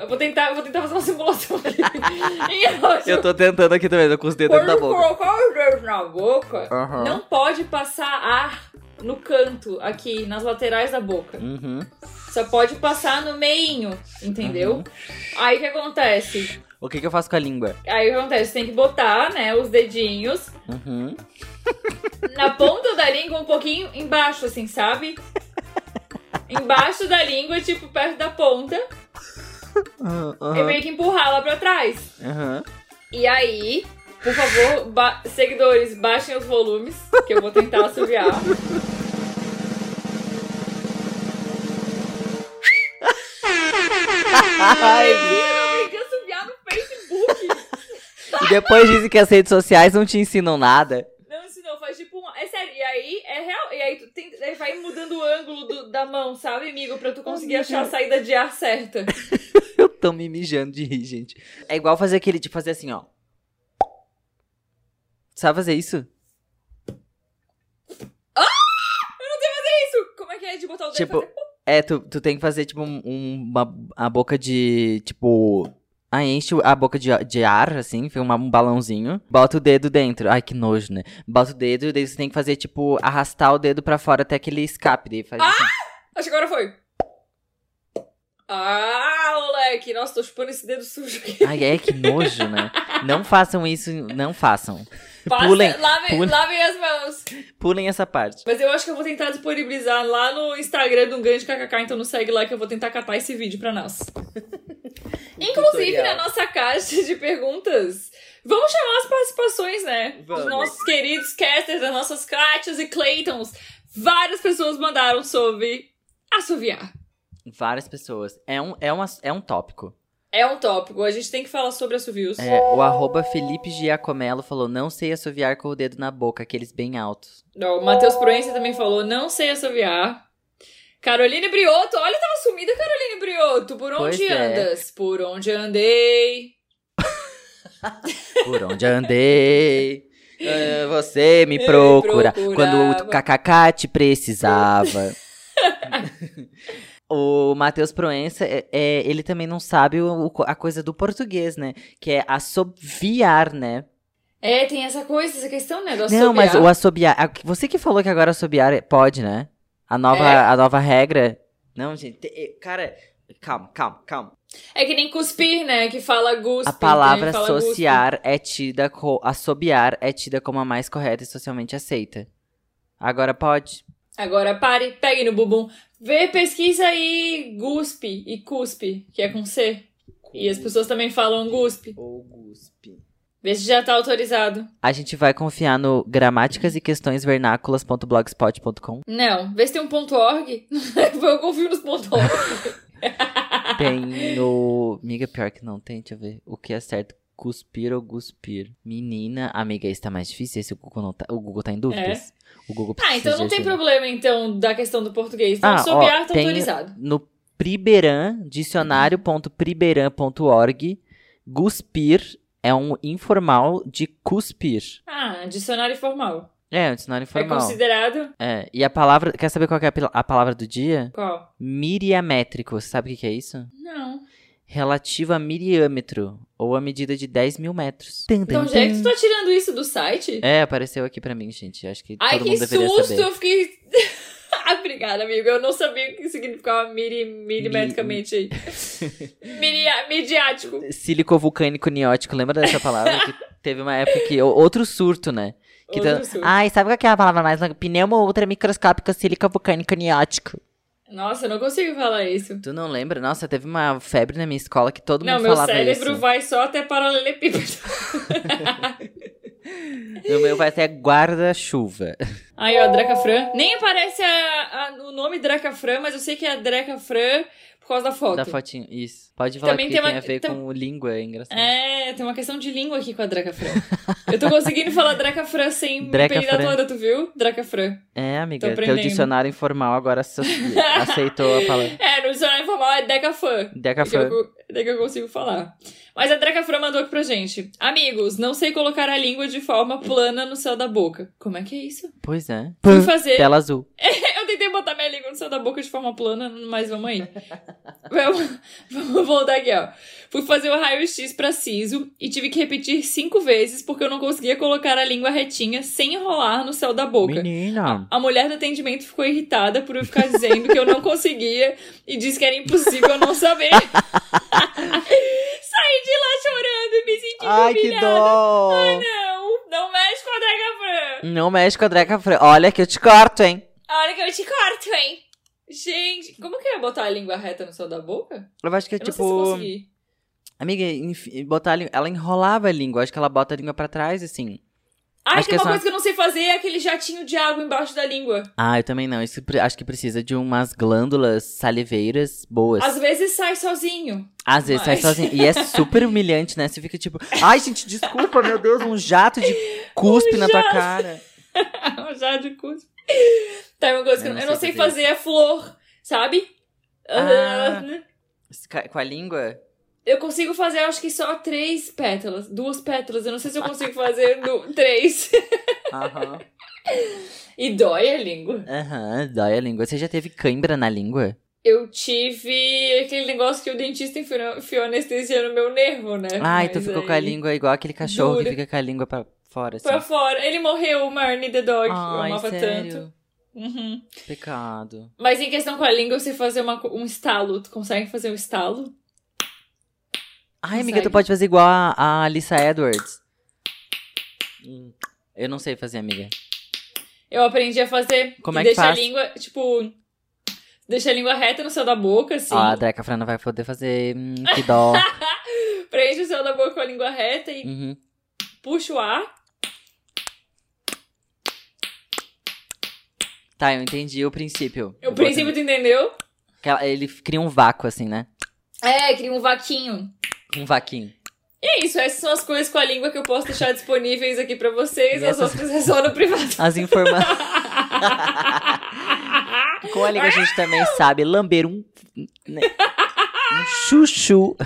vou tentar, vou tentar fazer uma simulação aqui. Eu tô tentando aqui também, tô com os dedos Quando na boca. colocar os dedos na boca, Aham. não pode passar ar no canto, aqui, nas laterais da boca. Uhum. Só pode passar no meinho, entendeu? Uhum. Aí o que acontece? O que, que eu faço com a língua? Aí o que acontece? Tem que botar, né, os dedinhos Uhum. na ponta da língua, um pouquinho embaixo, assim, sabe? Embaixo da língua, tipo, perto da ponta. E meio que empurrar lá pra trás. Uhum. E aí, por favor, ba- seguidores, baixem os volumes, que eu vou tentar assoviar. Ai, Eu aprendi a assoviar no Facebook. e depois dizem que as redes sociais não te ensinam nada. Não, não, faz tipo um. É sério, e aí é real. E aí tu tem, aí vai mudando o ângulo do- da mão, sabe, amigo? Pra tu conseguir achar a saída de ar certa. Eu tô me mijando de rir, gente. É igual fazer aquele, tipo, fazer assim, ó. Sabe fazer isso? Isso! Como é que é de botar o dedo e Tipo, fazer? É, tu, tu tem que fazer, tipo, um, um- uma a boca de, tipo... Ah, enche a boca de, de ar, assim, fica um balãozinho. Bota o dedo dentro. Ai, que nojo, né? Bota o dedo, daí você tem que fazer, tipo, arrastar o dedo pra fora até que ele escape. Daí faz assim. Acho que agora foi. Ah, moleque! Nossa, tô chupando esse dedo sujo aqui. Ai, é, que nojo, né? Não façam isso, não façam. Passa, Pulem, lavem, pulem. lavem as mãos. Pulem essa parte. Mas eu acho que eu vou tentar disponibilizar lá no Instagram do Um Grande KKK, então nos segue lá que eu vou tentar catar esse vídeo pra nós. Inclusive, tutorial. na nossa caixa de perguntas, vamos chamar as participações, né? Vamos. Dos nossos queridos casters, das nossas Kátias e Claytons. Várias pessoas mandaram sobre assoviar. Várias pessoas. É um, é uma, é um tópico. É um tópico, a gente tem que falar sobre assovios. É, o arroba Felipe Giacomelo falou, não sei assoviar com o dedo na boca, aqueles bem altos. Ó, O Matheus Proença também falou, não sei assoviar. Caroline Brioto, olha, tava sumida Caroline Brioto. Por Pois onde é. andas? Por onde andei. Por onde andei, eh, você me procura. Quando o KKK te precisava. o Matheus Proença, é, é, ele também não sabe o- a coisa do português, né? Que é assobiar, né? É, tem essa coisa, essa questão, né? Do Não, mas assobiar. o assobiar. Você que falou que agora assobiar é- pode, né? A nova, É? a nova regra. Não, gente. te- Cara, calma, calma, calma. É que nem cuspir, né? Que fala guspe. A palavra que nem fala associar é tida co assobiar é tida como a mais correta e socialmente aceita. Agora pode. Agora pare, pegue no bumbum. Vê, pesquisa aí guspe e cuspe, que é com C. E as pessoas também falam guspe. Ou guspe. Vê se já tá autorizado. A gente vai confiar no gramáticas e questões vernáculas.blogspot.com. Não, vê se tem um ponto .org. Eu confio nos ponto .org. Tem no. Amiga, pior que não tem, deixa eu ver. O que é certo? Cuspir ou guspir? Menina, amiga, isso tá mais difícil. Esse o Google, não tá, o Google tá em dúvidas. O Google Ah, então não tem ajuda. problema, então, da questão do português. Então, Ah, ó, tá autorizado. No Priberan, dicionário.priberan.org, guspir é um informal de cuspir. Ah, dicionário formal. É, um dicionário É informal. considerado É, e a palavra, quer saber qual que é a palavra do dia? qual? Miriamétrico, sabe o que que é isso? Não. Relativo a miriâmetro, ou a medida de 10 mil metros. Então, já é que tu tá tirando isso do site? É, apareceu aqui pra mim, gente. Acho que Ai, todo que mundo deveria susto! saber. Eu fiquei. ah, obrigada, amigo. Eu não sabia o que significava miri, milimetricamente aí. Miria, midiático. Silicovulcânico niótico, lembra dessa palavra? que teve uma época que. Outro surto, né? Que Outro tá- surto. Ai, sabe qual que é a palavra mais longa? Pneumo ultra microscópico silicovulcânico niótico. Nossa, eu não consigo falar isso. Tu não lembra? Nossa, teve uma febre na minha escola que todo Não, mundo meu falava cérebro isso. vai só até paralelepípedo. O meu vai até guarda-chuva. Aí, ó, Dracafran. Nem aparece a- a- o nome Dracafran, mas eu sei que é a Dracafran por causa da foto. Da fotinho, isso. Pode falar Também que tem tem, uma- a ver tam- com língua, é engraçado. É, tem uma questão de língua aqui com a Dracafran. eu tô conseguindo falar Dracafran sem me Dracafran. peidar toda, tu viu? Dracafran. É, amiga, teu dicionário informal agora aceitou a palavra. É, no dicionário informal é Decafan. Que Decafran. eu, que eu consigo falar. Mas a Dracafran mandou aqui pra gente. Amigos, não sei colocar a língua de forma plana no céu da boca. Como é que é isso? Pois é. Fui fazer. Tela azul. Tentei botar minha língua no céu da boca de forma plana, mas vamos aí. vamos, vamos voltar aqui, ó. Fui fazer o raio-x pra siso e tive que repetir cinco vezes porque eu não conseguia colocar a língua retinha sem enrolar no céu da boca. Menina. A mulher do atendimento ficou irritada por eu ficar dizendo que eu não conseguia e disse que era impossível eu não saber. Saí de lá chorando e me sentindo Ai, que dó. Ai, não, não mexe com a Drega Fran. Não mexe com a Dreca Fran. Olha que eu te corto, hein? Olha que eu te corto, hein? Gente, como que é botar a língua reta no céu da boca? Eu acho que é Eu não sei se eu tipo. consegui. Amiga, botar a língua. Ela enrolava a língua. Acho que ela bota a língua pra trás, assim. Ai, Acho tem que uma só- coisa que eu não sei fazer, é aquele jatinho de água embaixo da língua. Ah, eu também não. Isso acho que precisa de umas glândulas saliveiras boas. Às vezes sai sozinho. Às vezes sai Mas- sozinho. E é super humilhante, né? Você fica tipo, ai, gente, desculpa, meu Deus, um jato de cuspe Um na tua jato. cara. Já de cuspe. Tá, uma coisa que eu, eu não sei fazer é flor, sabe? Ah. Ca- Com a língua? Eu consigo fazer, acho que só três pétalas. Duas pétalas. Eu não sei se eu consigo fazer no, três. Aham. E dói a língua. Aham, dói a língua. Você já teve cãibra na língua? Eu tive aquele negócio que o dentista enfiou, enfiou anestesia no meu nervo, né? Ai, tu Mas ficou com a aí- língua igual aquele cachorro Dura. que fica com a língua pra fora, assim. Pra fora. Ele morreu, o Marnie the Dog. eu Ai, amava sério? tanto. Uhum. Pecado. Mas em questão com a língua, você fazer uma, um estalo. Tu consegue fazer um estalo? Ai, amiga, tu pode fazer igual a, a Alissa Edwards. Hum, Eu não sei fazer, amiga. Eu aprendi a fazer. Como é que deixa faz? a língua, tipo. Deixa a língua reta no céu da boca, assim. Ó, a Dreca Frana vai poder fazer. Hum, que dó. Preenche o céu da boca com a língua reta e Uhum. puxa o ar. Tá, eu entendi o princípio. O princípio, tu entendeu? Que ela- Ele cria um vácuo, assim, né? É, cria um vaquinho. Um vaquinho. E é isso, essas são as coisas com a língua que eu posso deixar disponíveis aqui pra vocês. E As essas- outras é só no privado. As informações. Com a língua a gente também sabe lamber um. né, Um chuchu.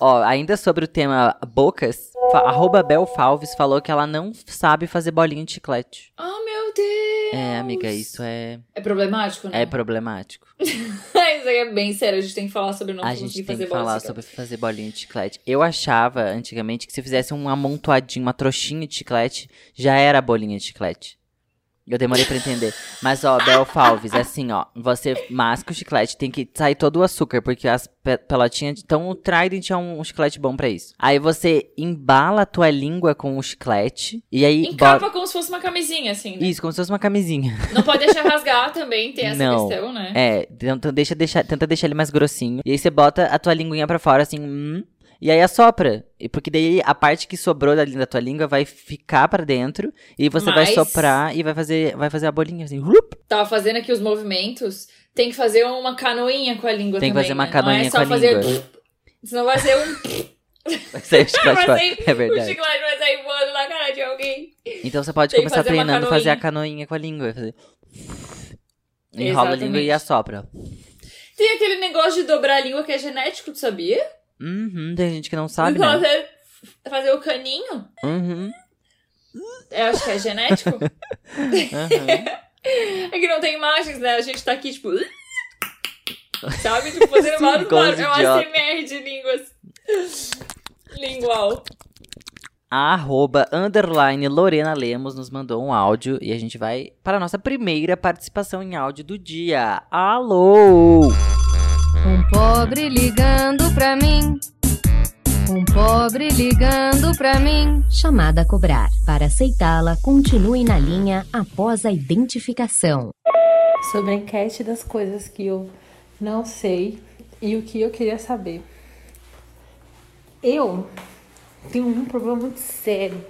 Ó, ainda sobre o tema bocas, fa- arroba Belfalves falou que ela não sabe fazer bolinha de chiclete. oh, meu Deus! É, amiga, isso é, É problemático, né? é problemático. isso aí é bem sério, a gente tem que falar sobre não a conseguir gente tem fazer que falar sobre fazer bolinha de chiclete. Eu achava, antigamente, que se fizesse um amontoadinho, uma trouxinha de chiclete, já era bolinha de chiclete. Eu demorei pra entender. Mas, ó, Belfalves, é assim, ó. Você masca o chiclete, tem que sair todo o açúcar, porque as pe- pelotinhas... Então, o Trident é um, um chiclete bom pra isso. Aí, você embala a tua língua com o chiclete, e aí... Encapa bota- como se fosse uma camisinha, assim, né? Isso, como se fosse uma camisinha. Não pode deixar rasgar também, tem essa Não. questão, né? É, tenta deixar, deixar, tenta deixar ele mais grossinho. E aí você bota a tua linguinha pra fora, assim, hum, e aí assopra. E Porque daí a parte que sobrou da, da tua língua vai ficar pra dentro. E você vai Mas- soprar e vai fazer, vai fazer a bolinha, assim. rup. Tava fazendo aqui os movimentos, tem que fazer uma canoinha com a língua Tem que também, fazer uma né? canoinha Não é com a fazer... língua. Senão vai ser um... Vai sair o chiclete vai fora. É O verdade. chiclete vai sair voando na cara de alguém. Então você pode Tem começar fazer treinando fazer a canoinha. canoinha com a língua. Fazer... Enrola a língua e assopra. Tem aquele negócio de dobrar a língua que é genético, tu sabia? Uhum, tem gente que não sabe, então, né? fazer, fazer o caninho, Uhum, eu acho que é genético. uhum. é que não tem imagens, né? A gente tá aqui, tipo... Sabe? Tipo, fazendo vários barulhos. É um idiotas. ASMR de línguas. Lingual. A arroba underline Lorena Lemos nos mandou um áudio e a gente vai para a nossa primeira participação em áudio do dia. Alô! Um pobre ligando pra mim. Um pobre ligando pra mim. Chamada a cobrar. Para aceitá-la, continue na linha após a identificação. sobre a enquete das coisas que eu não sei e o que eu queria saber. Eu tenho um problema muito sério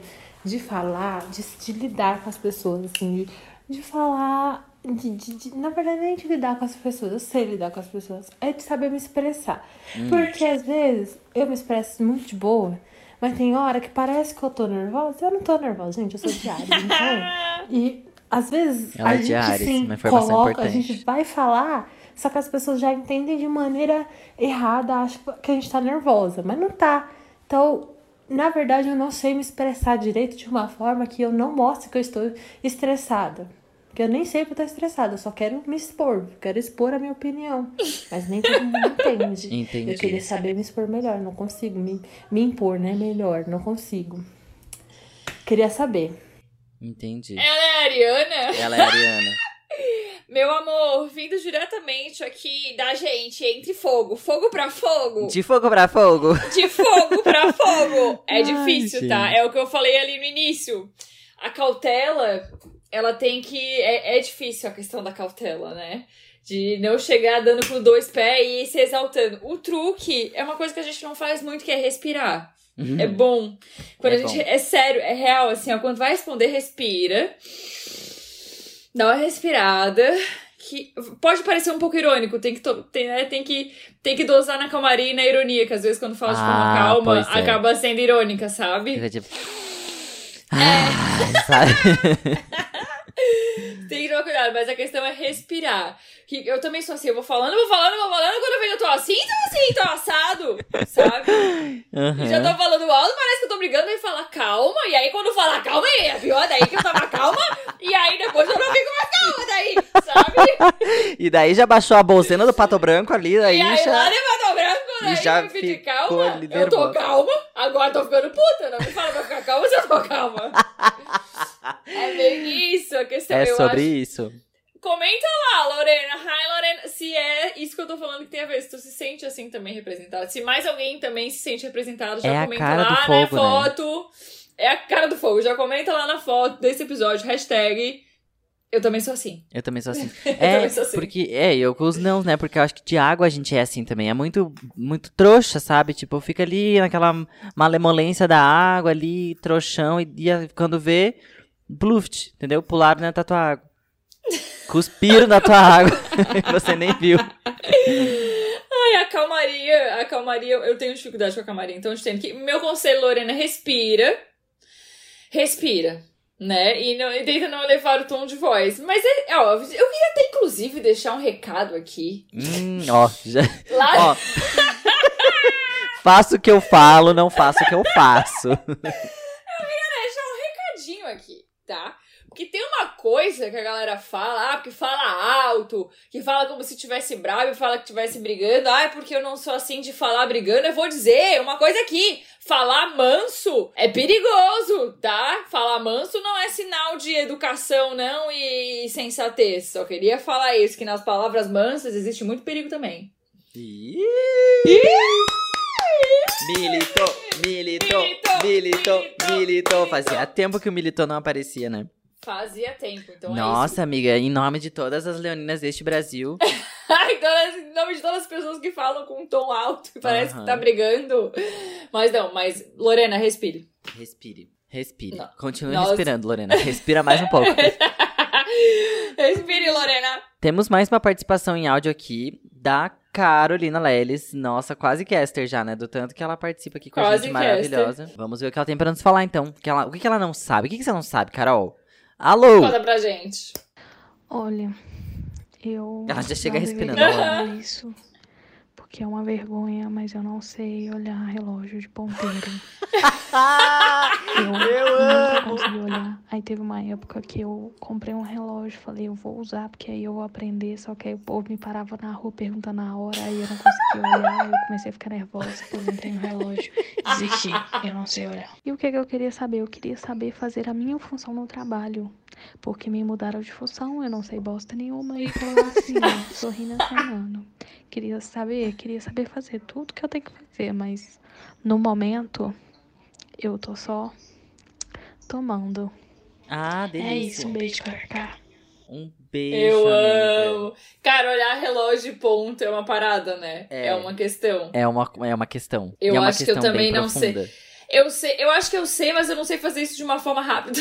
de falar, de, de lidar com as pessoas, assim, de, de falar, de, de- de- na verdade, nem de lidar com as pessoas, eu sei lidar com as pessoas, é de saber me expressar. Porque às vezes eu me expresso muito de boa, mas tem hora que parece que eu tô nervosa. Eu não tô nervosa, gente, eu sou diária. Então, e às vezes Ela a é gente diária, sim, coloca, a gente vai falar, só que as pessoas já entendem de maneira errada, acham que a gente tá nervosa, mas não tá. Então, na verdade, eu não sei me expressar direito de uma forma que eu não mostre que eu estou estressada. Porque eu nem sempre tô estressada, eu só quero me expor, quero expor a minha opinião. Mas nem todo mundo entende. Entendi. Eu queria saber me expor melhor, não consigo. Me, me impor, né? Melhor, não consigo. Queria saber. Entendi. Ela é a Ariana? Ela é a Ariana. Meu amor, vindo diretamente aqui da gente, entre fogo, fogo pra fogo, De fogo pra fogo. de fogo pra fogo. É Ai, difícil, tá? gente. É o que eu falei ali no início. A cautela, ela tem que. É, é difícil a questão da cautela, né? De não chegar dando com dois pés e se exaltando. O truque é uma coisa que a gente não faz muito, que é respirar. É bom. Quando Uhum. É a gente. bom. É sério, é real, assim, ó. Quando vai responder, respira. Dá uma respirada. Que pode parecer um pouco irônico, tem que, tem, né, tem que, tem que dosar na calmaria e na ironia, que às vezes quando fala de forma Ah, calma, é. acaba sendo irônica, sabe? Fica tipo. É. Ah, sabe? Tem que tomar cuidado, mas a questão é respirar. Que eu também sou assim, eu vou falando, vou falando, vou falando, quando eu vejo eu tô assim, tô assim, tô assado, sabe? Aham. E já tô falando alto, parece que eu tô brigando e fala calma, e aí quando fala calma, é pior, daí que eu tava calma, e aí depois eu não fico mais calma, daí, sabe? E daí já baixou a bolsena do pato branco ali, daí e aí já. lá de Pato Branco, daí já eu ficou calma, eu tô calma, agora tô ficando puta, não me fala pra ficar calma se eu tô calma. é bem isso, a questão, É sobre acho. isso. Comenta lá, Lorena. Hi, Lorena. Se é isso que eu tô falando que tem a ver, se tu se sente assim também representado. Se mais alguém também se sente representado, já É comenta lá do na fogo, né? foto. É a cara do fogo. Já comenta lá na foto desse episódio. Hashtag eu também sou assim. Eu também sou assim. É, sou assim. porque. É, eu com os não, né? Porque eu acho que de água a gente é assim também. É muito, muito trouxa, sabe? Tipo, fica ali naquela malemolência da água ali, trouxão, e, e quando vê, bluft, entendeu? Pularam na tua água. Cuspiram na tua água. Você nem viu. Ai, a calmaria, a calmaria, eu tenho dificuldade com a calmaria, então a gente tem que. Meu conselho, Lorena, respira. Respira. Né? E, não, e tenta não elevar o tom de voz. Mas é, ó, eu queria até, inclusive, deixar um recado aqui. Hum, ó, já. Lá Ó. faço o que eu falo, não faço o que eu faço. deixar um recadinho aqui, tá? Porque tem uma coisa que a galera fala, ah, porque fala alto, que fala como se tivesse bravo e fala que tivesse brigando. Ah, é porque eu não sou assim de falar brigando. Eu vou dizer uma coisa aqui: falar manso é perigoso, tá? Falar manso não é sinal de educação, não, e sensatez. Só queria falar isso, que nas palavras mansas existe muito perigo também. Militou, militou, Militou, militou, militou, militou. Fazia tempo que o militou não aparecia, né? Fazia tempo, então é Nossa, amiga, em nome de todas as leoninas deste Brasil, isso. Ai, todas- em nome de todas as pessoas que falam com um tom alto, que parece Aham. que tá brigando. Mas não, mas, Lorena, respire. respire, respire. Não. Continue respirando, Lorena. Respira mais um pouco. respire, Lorena. Temos mais uma participação em áudio aqui da Carolina Leles. Nossa, quase caster já, né? Do tanto que ela participa aqui com a Quase gente, maravilhosa. Vamos ver o que ela tem pra nos falar, então. Que ela- o que, que ela não sabe? O que, que você não sabe, Carol? Alô! Conta pra gente. Olha, eu. Ela já chega respirando, isso, porque é uma vergonha, mas eu não sei olhar relógio de ponteiro. Eu, nunca consegui olhar. Aí teve uma época que eu comprei um relógio, falei, eu vou usar, porque aí eu vou aprender. Só que aí o povo me parava na rua perguntando a hora, aí eu não conseguia olhar. Eu comecei a ficar nervosa, eu entrei no relógio. Desisti, eu não sei olhar. E o que, que eu queria saber? Eu queria saber fazer a minha função no trabalho. Porque me mudaram de função, eu não sei bosta nenhuma. E tô lá assim, ó, sorrindo acenando. Queria saber, queria saber fazer tudo que eu tenho que fazer, mas no momento eu tô só tomando. Ah, delícia. É isso, um beijo, Cacá. Um beijo, Eu amiga. amo. Cara, olhar relógio de ponto é uma parada, né? É. É, uma questão. É uma, é uma questão. Eu e é uma acho que eu questão também não sei. Eu sei, eu acho que eu sei, mas eu não sei fazer isso de uma forma rápida.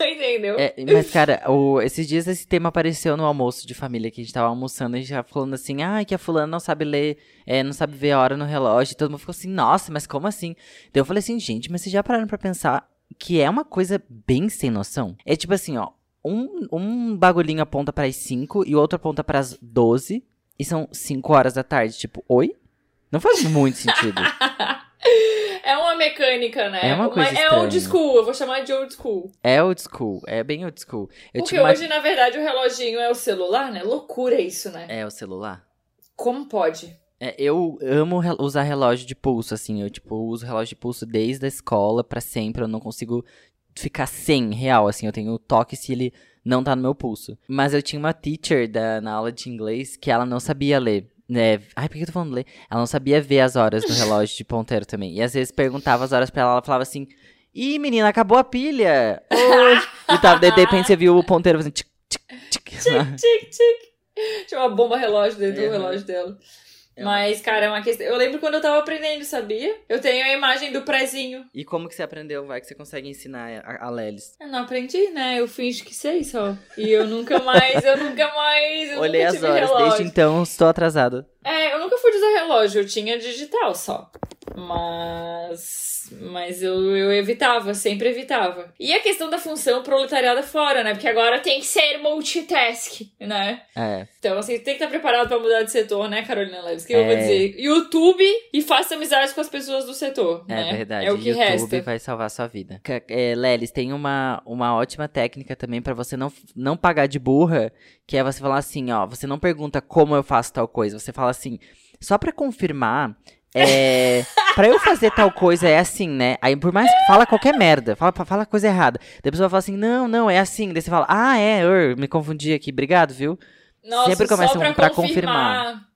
Entendeu? É, mas, cara, o- esses dias esse tema apareceu no almoço de família, que a gente tava almoçando, e a gente tava falando assim, ah, que a fulana não sabe ler, é, não sabe ver a hora no relógio, e todo mundo ficou assim, nossa, mas como assim? Daí eu falei assim, gente, mas vocês já pararam pra pensar que é uma coisa bem sem noção? É tipo assim, ó, um, um bagulhinho aponta pras 5 e o outro aponta pras 12, e são 5 horas da tarde, tipo, oi? Não faz muito sentido. Mecânica, né? É uma coisa é old estranha. school, eu vou chamar de old school. É old school, é bem old school. Eu Porque tinha uma... hoje, na verdade, o reloginho é o celular, né? Loucura isso, né? É o celular? Como pode? É, eu amo re- usar relógio de pulso, assim. Eu, tipo, uso relógio de pulso desde a escola pra sempre. Eu não consigo ficar sem real, assim. Eu tenho toque se ele não tá no meu pulso. Mas eu tinha uma teacher da, na aula de inglês que ela não sabia ler. Né? Ai, por que eu tô falando ler? Ela não sabia ver as horas do relógio de ponteiro também. E às vezes perguntava as horas pra ela, ela falava assim... Ih, menina, acabou a pilha! Hoje. e tava, de repente você viu o ponteiro fazendo... Tic, tic, tic. Tic, tic. Tinha uma bomba relógio dentro É, do relógio dela. É Mas, cara, é uma questão. Eu lembro quando eu tava aprendendo, sabia? Eu tenho a imagem do prezinho. E como que você aprendeu? Vai que você consegue ensinar a, a Lelis. Eu não aprendi, né? Eu finjo que sei só. E eu nunca mais, eu nunca mais. Eu Olhei nunca as horas, relógio. desde então estou atrasado. É, eu nunca fui de usar relógio, eu tinha digital só. Mas. Mas eu, eu evitava, sempre evitava. E a questão da função proletariada fora, né? Porque agora tem que ser multitask, né? É. Então, assim, tem que estar preparado pra mudar de setor, né, Carolina Leves? O que eu vou É. dizer? YouTube e faça amizades com as pessoas do setor, É né? verdade. É o que YouTube resta. vai salvar a sua vida. É, Lelis, tem uma, uma ótima técnica também pra você não, não pagar de burra, que é você falar assim, ó, você não pergunta como eu faço tal coisa, você fala assim, só pra confirmar, é, pra eu fazer tal coisa é assim, né? Aí por mais que fala qualquer merda, fala, fala coisa errada. Daí a pessoa fala assim, não, não, é assim. Daí você fala, ah, é, er, me confundi aqui, obrigado, viu? Nossa, Sempre começa só um pra, pra confirmar.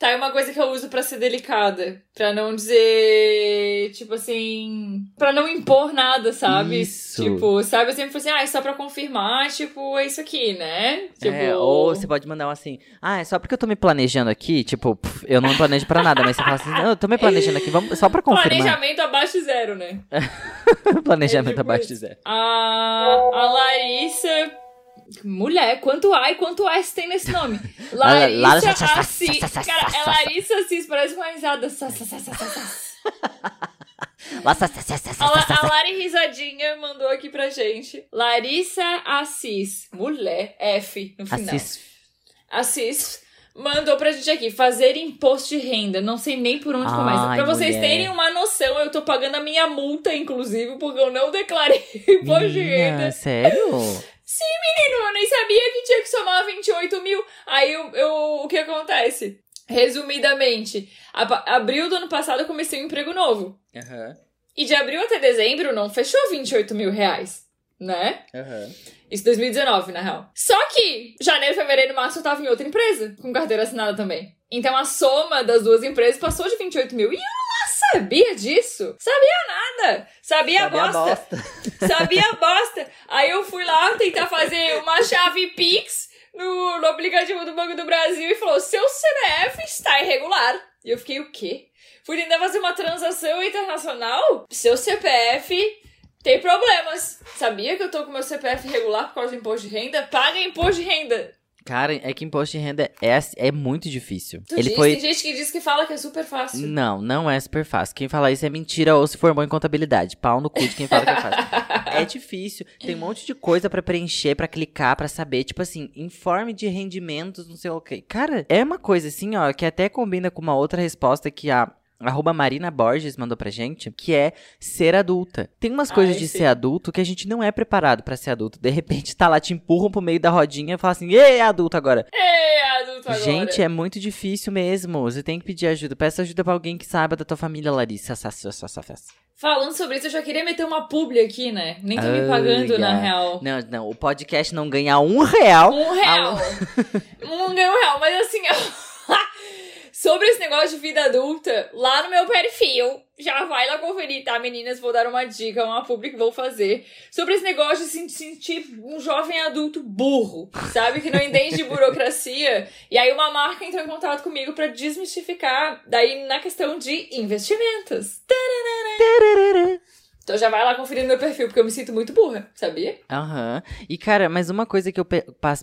Tá, é uma coisa que eu uso pra ser delicada. Pra não dizer, tipo assim. Pra não impor nada, sabe? Isso. Tipo, sabe? Eu sempre falo assim, ah, é só pra confirmar, tipo, é isso aqui, né? Tipo. É, ou você pode mandar um assim, ah, é só porque eu tô me planejando aqui, tipo, eu não me planejo pra nada, mas você fala assim, não, eu tô me planejando aqui, vamos, só pra confirmar. Planejamento abaixo de zero, né? Planejamento É tipo abaixo de zero. A, a Larissa. Mulher, quanto A e quanto S tem nesse nome? Larissa Larissa- Assis. Cara, é Larissa Assis, parece uma risada. A, a Lari Risadinha mandou aqui pra gente. Larissa Assis. Mulher. F no final. Assis. Assis. Mandou pra gente aqui, fazer imposto de renda. Não sei nem por onde começa. Ai, Pra vocês mulher. terem uma noção, eu tô pagando a minha multa, inclusive, porque eu não declarei imposto de renda. Menina, sério? Menino, eu nem sabia que tinha que somar 28 mil. Aí eu, eu- o que acontece? Resumidamente, a- abril do ano passado eu comecei um emprego novo. Aham, E de abril até dezembro não fechou 28 mil reais, né? aham. Isso 2019, na real. Só que janeiro, fevereiro e março eu tava em outra empresa, com carteira assinada também. Então a soma das duas empresas passou de 28 mil. E eu sabia disso. Sabia nada. Sabia, Sabe a bosta. Sabia bosta. Aí eu fui lá tentar fazer uma chave Pix no, no aplicativo do Banco do Brasil e falou: seu CPF está irregular. E eu fiquei, o quê? Fui tentar fazer uma transação internacional? Seu CPF tem problemas. Sabia que eu tô com meu CPF irregular por causa do imposto de renda? Paga imposto de renda. Cara, é que imposto de renda é, é muito difícil. Tu Ele diz, foi. Tem gente que diz que fala que é super fácil. Não, não é super fácil. Quem fala isso é mentira ou se formou em contabilidade. Pau no cu de quem fala que é fácil. é difícil. Tem um monte de coisa pra preencher, pra clicar, pra saber. Tipo assim, informe de rendimentos, não sei o que. Cara, é uma coisa assim, ó, que até combina com uma outra resposta que a. Arroba Marina Borges mandou pra gente, que é ser adulta. Tem umas coisas Ai, de sim. ser adulto que a gente não é preparado pra ser adulto. De repente tá lá, te empurram pro meio da rodinha e fala assim, ei, adulto agora. Ei, adulto agora. Gente, é muito difícil mesmo. Você tem que pedir ajuda. Peça ajuda pra alguém que saiba da tua família, Larissa. Sa- sa- sa- sa- sa- Falando sobre isso, eu já queria meter uma publi aqui, né? Nem tô me Ai, pagando, na ai. real. Não, não, o podcast não ganha um real. Um real. um ganho um real. Mas assim, ó, sobre esse negócio de vida adulta, lá no meu perfil, já vai lá conferir, tá, meninas? Vou dar uma dica, uma publi que vou fazer. Sobre esse negócio de se sentir um jovem adulto burro, sabe? Que não entende de burocracia. E aí uma marca entrou em contato comigo pra desmistificar, daí na questão de investimentos. Tararara. Então já vai lá conferir no meu perfil, porque eu me sinto muito burra, sabia? Aham. E, cara, mas uma coisa que eu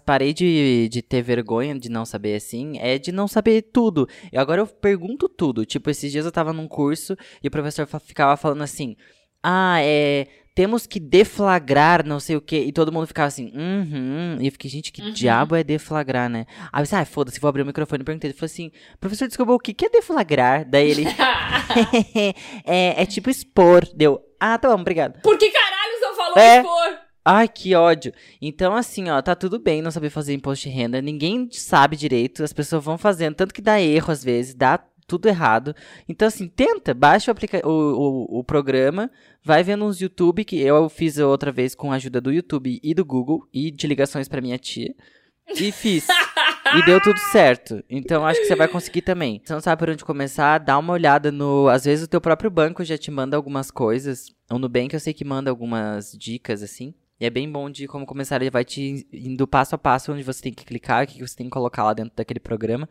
parei de, de ter vergonha de não saber assim é de não saber tudo. E agora eu pergunto tudo. Tipo, esses dias eu tava num curso e o professor ficava falando assim: Ah, é. Temos que deflagrar não sei o quê. E todo mundo ficava assim, uhum. E eu fiquei, gente, que Uhum. diabo é deflagrar, né? Aí eu disse, ah, foda-se, vou abrir o microfone e perguntei. Ele falou assim, professor, desculpa, o que que é deflagrar? Daí ele, é, é tipo expor. Deu, ah, tá bom, obrigado. Por que caralho não falou É. expor? Ai, que ódio. Então, assim, ó, tá tudo bem não saber fazer imposto de renda. Ninguém sabe direito, as pessoas vão fazendo. Tanto que dá erro às vezes, dá tudo errado. Então, assim, tenta, baixa o, aplica o, o, o programa, vai vendo uns YouTube, que eu fiz outra vez com a ajuda do YouTube e do Google, e de ligações pra minha tia. E fiz. E deu tudo certo. Então acho que você vai conseguir também. Você não sabe por onde começar, dá uma olhada no. Às vezes o teu próprio banco já te manda algumas coisas. O Nubank eu sei que manda algumas dicas, assim. E é bem bom de como começar, ele vai te indo passo a passo onde você tem que clicar, o que você tem que colocar lá dentro daquele programa.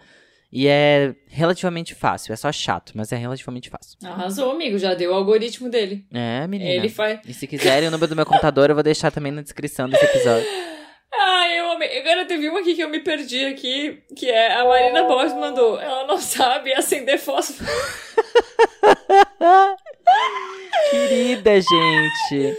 E é relativamente fácil, é só chato, mas é relativamente fácil. Arrasou, amigo, já deu o algoritmo dele. É, menina. Ele faz. E se quiserem o número do meu computador, eu vou deixar também na descrição desse episódio. Ah, eu amei. Agora teve uma aqui que eu me perdi aqui, que é a Marina Borges mandou. Ela não sabe acender fósforo. Querida, gente.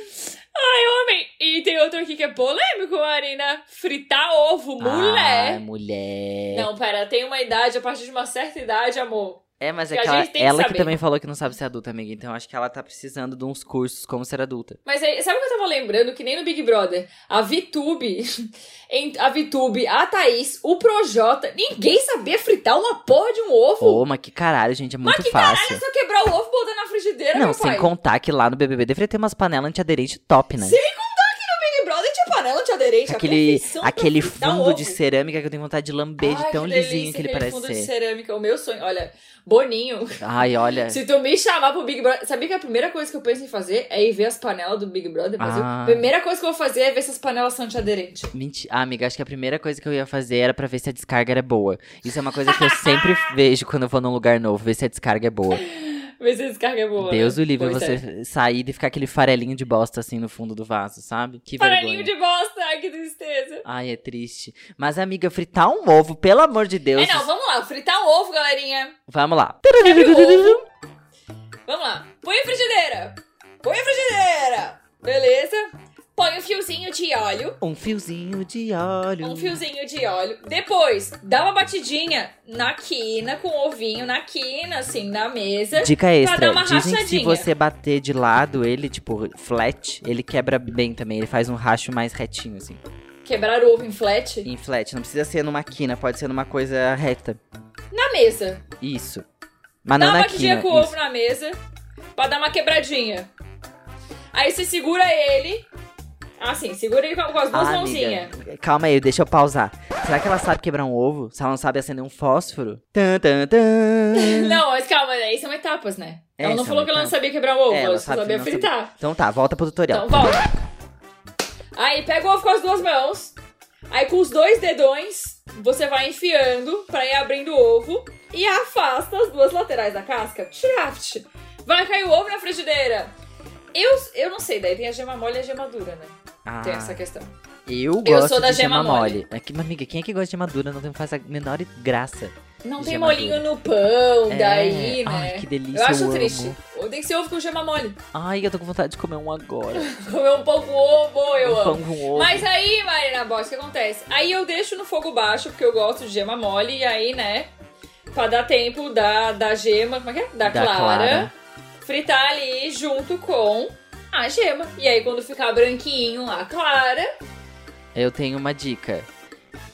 Ai, amei. E tem outro aqui que é polêmico, Marina. Fritar ovo, Ai, mulher. mulher. Não, pera, tem uma idade, a partir de uma certa idade, amor. É, mas é Que ela, que ela que também falou que não sabe ser adulta, amiga. Então acho que ela tá precisando de uns cursos como ser adulta. Mas aí, sabe o que eu tava lembrando? Que nem no Big Brother. A Vitube, a Vitube, a Thaís, o Projota, ninguém sabia fritar uma porra de um ovo. Ô, mas que caralho, gente, é muito que fácil. Caralho, é só quebrar o ovo e botar na frigideira, Não, sem pai. contar que lá no BBB deveria ter umas panelas antiaderente top, né? Sem tinha panela a Aquele, aquele fundo de cerâmica que eu tenho vontade de lamber de Ai, tão que lisinho que ele aquele parece fundo de ser. cerâmica, o meu sonho. Olha, Boninho, Ai, olha. se tu me chamar pro Big Brother... Sabia que a primeira coisa que eu penso em fazer é ir ver as panelas do Big Brother Brasil? Ah. A primeira coisa que eu vou fazer é ver se as panelas são antiaderentes. Mentira. Ah, amiga, acho que a primeira coisa que eu ia fazer era pra ver se a descarga era boa. Isso é uma coisa que eu sempre vejo quando eu vou num lugar novo, ver se a descarga é boa. Ver se a descarga é boa. Deus né? o livre Pois você é. sair e ficar aquele farelinho de bosta assim no fundo do vaso, sabe? Que Farelinho vergonha. de bosta, ai que tristeza. Ai, é triste. Mas, amiga, fritar um ovo, pelo amor de Deus. É, não, vamos lá, fritar um ovo, galerinha. Vamos lá. Vamos lá. Põe a frigideira. Põe a frigideira. Beleza? Põe um fiozinho de óleo. Um fiozinho de óleo. Um fiozinho de óleo. Depois, dá uma batidinha na quina, com o ovinho na quina, assim, na mesa. Dica Pra extra, dar uma dizem que se rachadinha. você bater de lado ele, tipo, flat, ele quebra bem também. Ele faz um racho mais retinho, assim. Quebrar o ovo em flat. Em flat, não precisa ser numa quina, pode ser numa coisa reta. Na mesa. Isso. Mas Dá não uma batidinha quina. com o ovo na mesa. Pra dar uma quebradinha. Aí você segura ele. Assim, segura ele com as duas Ah, mãozinhas. amiga, calma aí, deixa eu pausar. Será que ela sabe quebrar um ovo? Se ela não sabe acender um fósforo? Tan, tan, tan. Não, mas calma, aí são etapas, né? É, ela não falou que ela não sabia quebrar o ovo, É, ela ela sabe sabia fritar. Então tá, volta pro tutorial. Então, volta. Aí pega o ovo com as duas mãos. Aí com os dois dedões, você vai enfiando pra ir abrindo o ovo. E afasta as duas laterais da casca. Shaft. Vai cair o ovo na frigideira. Eu, eu não sei, daí tem a gema mole e a gema dura, né? Ah, Tem essa questão. eu gosto sou da de gema gema mole. mole. É que, mas, amiga, quem é que gosta de gema dura? Não tem- faz a menor graça. Não tem molinho dura. no pão, É. daí, né? Ai, que delícia, Eu acho eu triste. amo. Tem que ser ovo com gema mole. Ai, eu tô com vontade de comer um agora. Comer um pão com ovo, eu um amo. pão com ovo. Mas aí, Marina Bosch, o que acontece? Aí eu deixo no fogo baixo, porque eu gosto de gema mole, e aí, né, pra dar tempo da, da gema, como é que é? Da, Da clara, clara. fritar ali junto com a gema. E aí, quando ficar branquinho a clara, Eu tenho uma dica.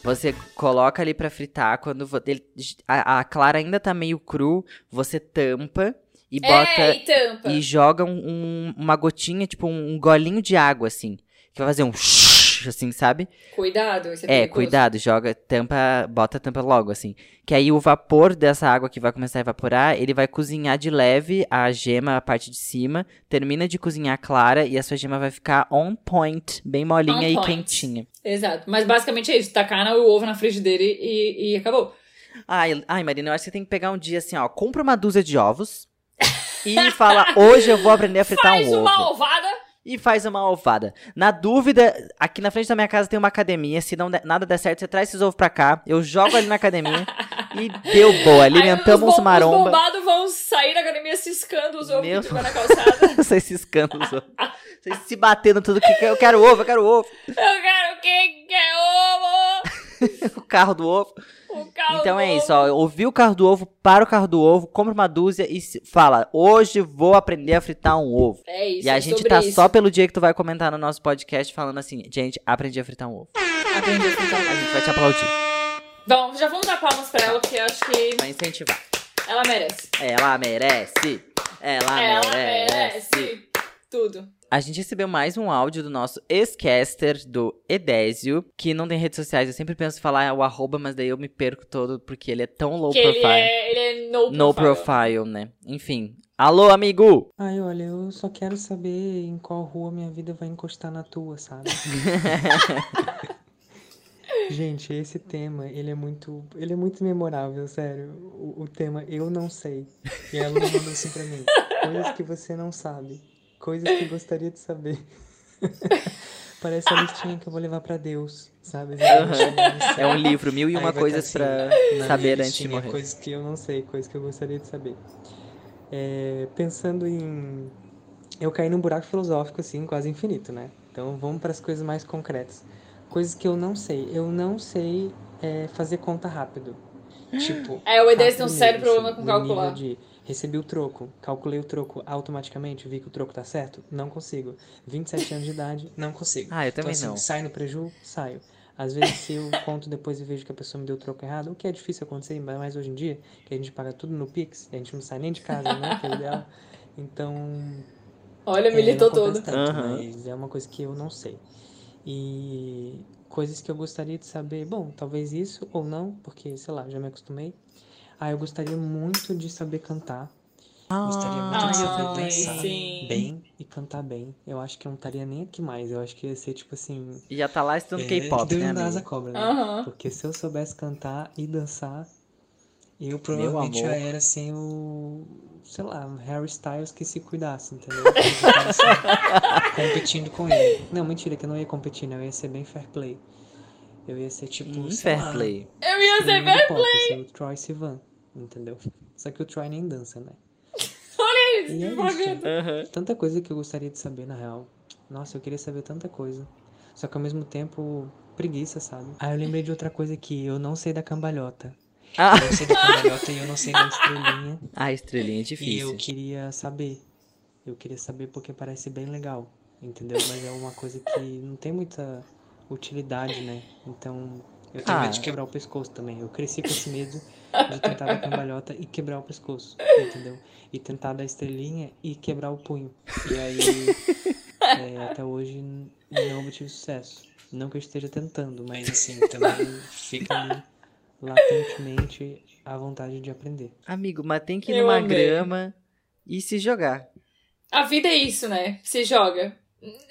Você coloca ali pra fritar, quando ele- a, a clara ainda tá meio cru, você tampa e bota é, e tampa. e joga um- um- uma gotinha, tipo um, golinho de água, assim. Que vai fazer um assim, sabe? Cuidado, isso é É, cuidado, joga, tampa, bota a tampa logo, assim. Que aí o vapor dessa água que vai começar a evaporar, ele vai cozinhar de leve a gema, a parte de cima, termina de cozinhar clara e a sua gema vai ficar on point, bem molinha On e point. quentinha. Exato. Mas basicamente é isso, tacar o ovo na frigideira e, e acabou. Ai, ai, Marina, eu acho que você tem que pegar um dia assim, ó, compra uma dúzia de ovos e fala, hoje eu vou aprender a fritar Faz um uma ovo. ovada. E faz uma ovada. Na dúvida, aqui na frente da minha casa tem uma academia. Se não nada der certo, você traz esses ovos pra cá. Eu jogo ali na academia. E deu boa, alimentamos Aí os, bom- maromba. Os bombados vão sair da academia ciscando os ovos Meu que na calçada. Vocês ciscando os ovos. Vocês se batendo tudo que. Eu quero ovo, eu quero ovo. Eu quero quem quer ovo! O carro do ovo. Carro Então é isso, ó. Ouviu o carro do ovo, para o carro do ovo, compra uma dúzia e fala: Hoje vou aprender a fritar um ovo. É isso, e a é gente tá isso. só pelo dia que tu vai comentar no nosso podcast falando assim: Gente, aprendi a fritar um ovo. Aprendi a fritar um A ovo. gente vai te aplaudir. Vamos, já vamos dar palmas pra ela, porque eu acho que Vai incentivar. ela merece. Ela merece. Ela, ela merece. merece. Tudo. A gente recebeu mais um áudio do nosso ex-caster, do Edésio, que não tem redes sociais. Eu sempre penso em falar o arroba, mas daí eu me perco todo porque ele é tão low que profile. ele é, ele é no, No profile. profile, né? Enfim. Alô, amigo! Ai, olha, eu só quero saber em qual rua minha vida vai encostar na tua, sabe? Gente, esse tema, ele é muito, ele é muito memorável, sério. O, o tema eu não sei. E ela mandou assim pra mim. Coisas que você não sabe. Coisas que gostaria de saber. Parece a listinha que eu vou levar pra Deus, sabe? É um livro, mil e uma coisas tá pra assim, na saber antes de morrer. Coisas que eu não sei, coisas que eu gostaria de saber. É, pensando em. Eu caí num buraco filosófico, assim, quase infinito, né? Então vamos para as coisas mais concretas. Coisas que eu não sei. Eu não sei é, fazer conta rápido. Tipo. É, o um rápido sério problema assim, com calcular. de recebi o troco, calculei o troco automaticamente, vi que o troco tá certo? Não consigo. 27 anos de idade, não consigo. Ah, eu Então, também assim, não. sai no preju, saio. Às vezes, se eu conto depois e vejo que a pessoa me deu o troco errado, o que é difícil acontecer, ainda mais hoje em dia, que a gente paga tudo no Pix, a gente não sai nem de casa, né? Que é ideal. Então. Olha, é, militou todo. tanto, Aham. mas é uma coisa que eu não sei. E coisas que eu gostaria de saber, bom, talvez isso ou não, porque, sei lá, já me acostumei. Ah, eu gostaria muito de saber cantar. Gostaria muito Ah, de saber também, dançar sim. bem e cantar bem. Eu acho que eu não estaria nem aqui mais. Eu acho que ia ser tipo assim. E já tá lá estudando é, K-pop, né, amigo? cobra, né? Aham. Porque se eu soubesse cantar e dançar, eu provavelmente amor. já era assim o. Sei lá, um Harry Styles que se cuidasse, entendeu? Tava, assim, competindo com ele. Não, mentira, que eu não ia competir, né? Eu ia ser bem fair play. Eu ia ser tipo. Hum, fair lá, play. Eu ia ser fair pop, play. ser o Troy Sivan, entendeu? Só que o Troy nem dança, né? Olha isso, E é que isso. propaganda. Tanta coisa que eu gostaria de saber, na real. Nossa, eu queria saber tanta coisa. Só que ao mesmo tempo, preguiça, sabe? Ah, eu lembrei de outra coisa aqui. Eu não sei da cambalhota. Ah, Eu não sei da cambalhota e eu não sei da estrelinha. a estrelinha é E difícil. eu queria saber. Eu queria saber porque parece bem legal. Entendeu? Mas é uma coisa que não tem muita utilidade, né? Então, eu tenho Ah. medo de quebrar o pescoço também. Eu cresci com esse medo de tentar dar cambalhota e quebrar o pescoço, entendeu? E tentar dar estrelinha e quebrar o punho. E aí, é, até hoje, não obtive sucesso. Não que eu esteja tentando, mas assim, também fica ali latentemente a vontade de aprender. Amigo, mas tem que ir Eu numa amei. grama e se jogar. A vida é isso, né? Se joga.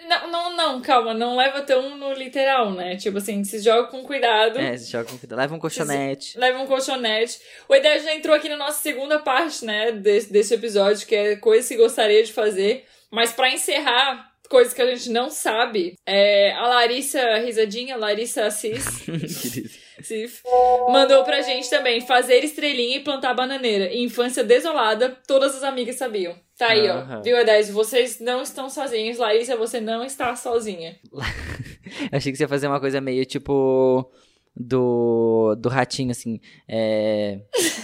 Não, não, não, calma, não leva tão no literal, né? Tipo assim, se joga com cuidado. É, se joga com cuidado. Leva um colchonete. Leva um colchonete. O Edé já entrou aqui na nossa segunda parte, né, desse, desse episódio, que é coisas que gostaria de fazer. Mas pra encerrar, coisas que a gente não sabe, é, a Larissa Risadinha, Larissa Assis, Sif, mandou pra gente também fazer estrelinha e plantar bananeira. Infância desolada, todas as amigas sabiam. Tá aí, ó. Viu, Edé? Vocês não estão sozinhos. Larissa, você não está sozinha. Achei que você ia fazer uma coisa meio tipo do, do ratinho, assim. É.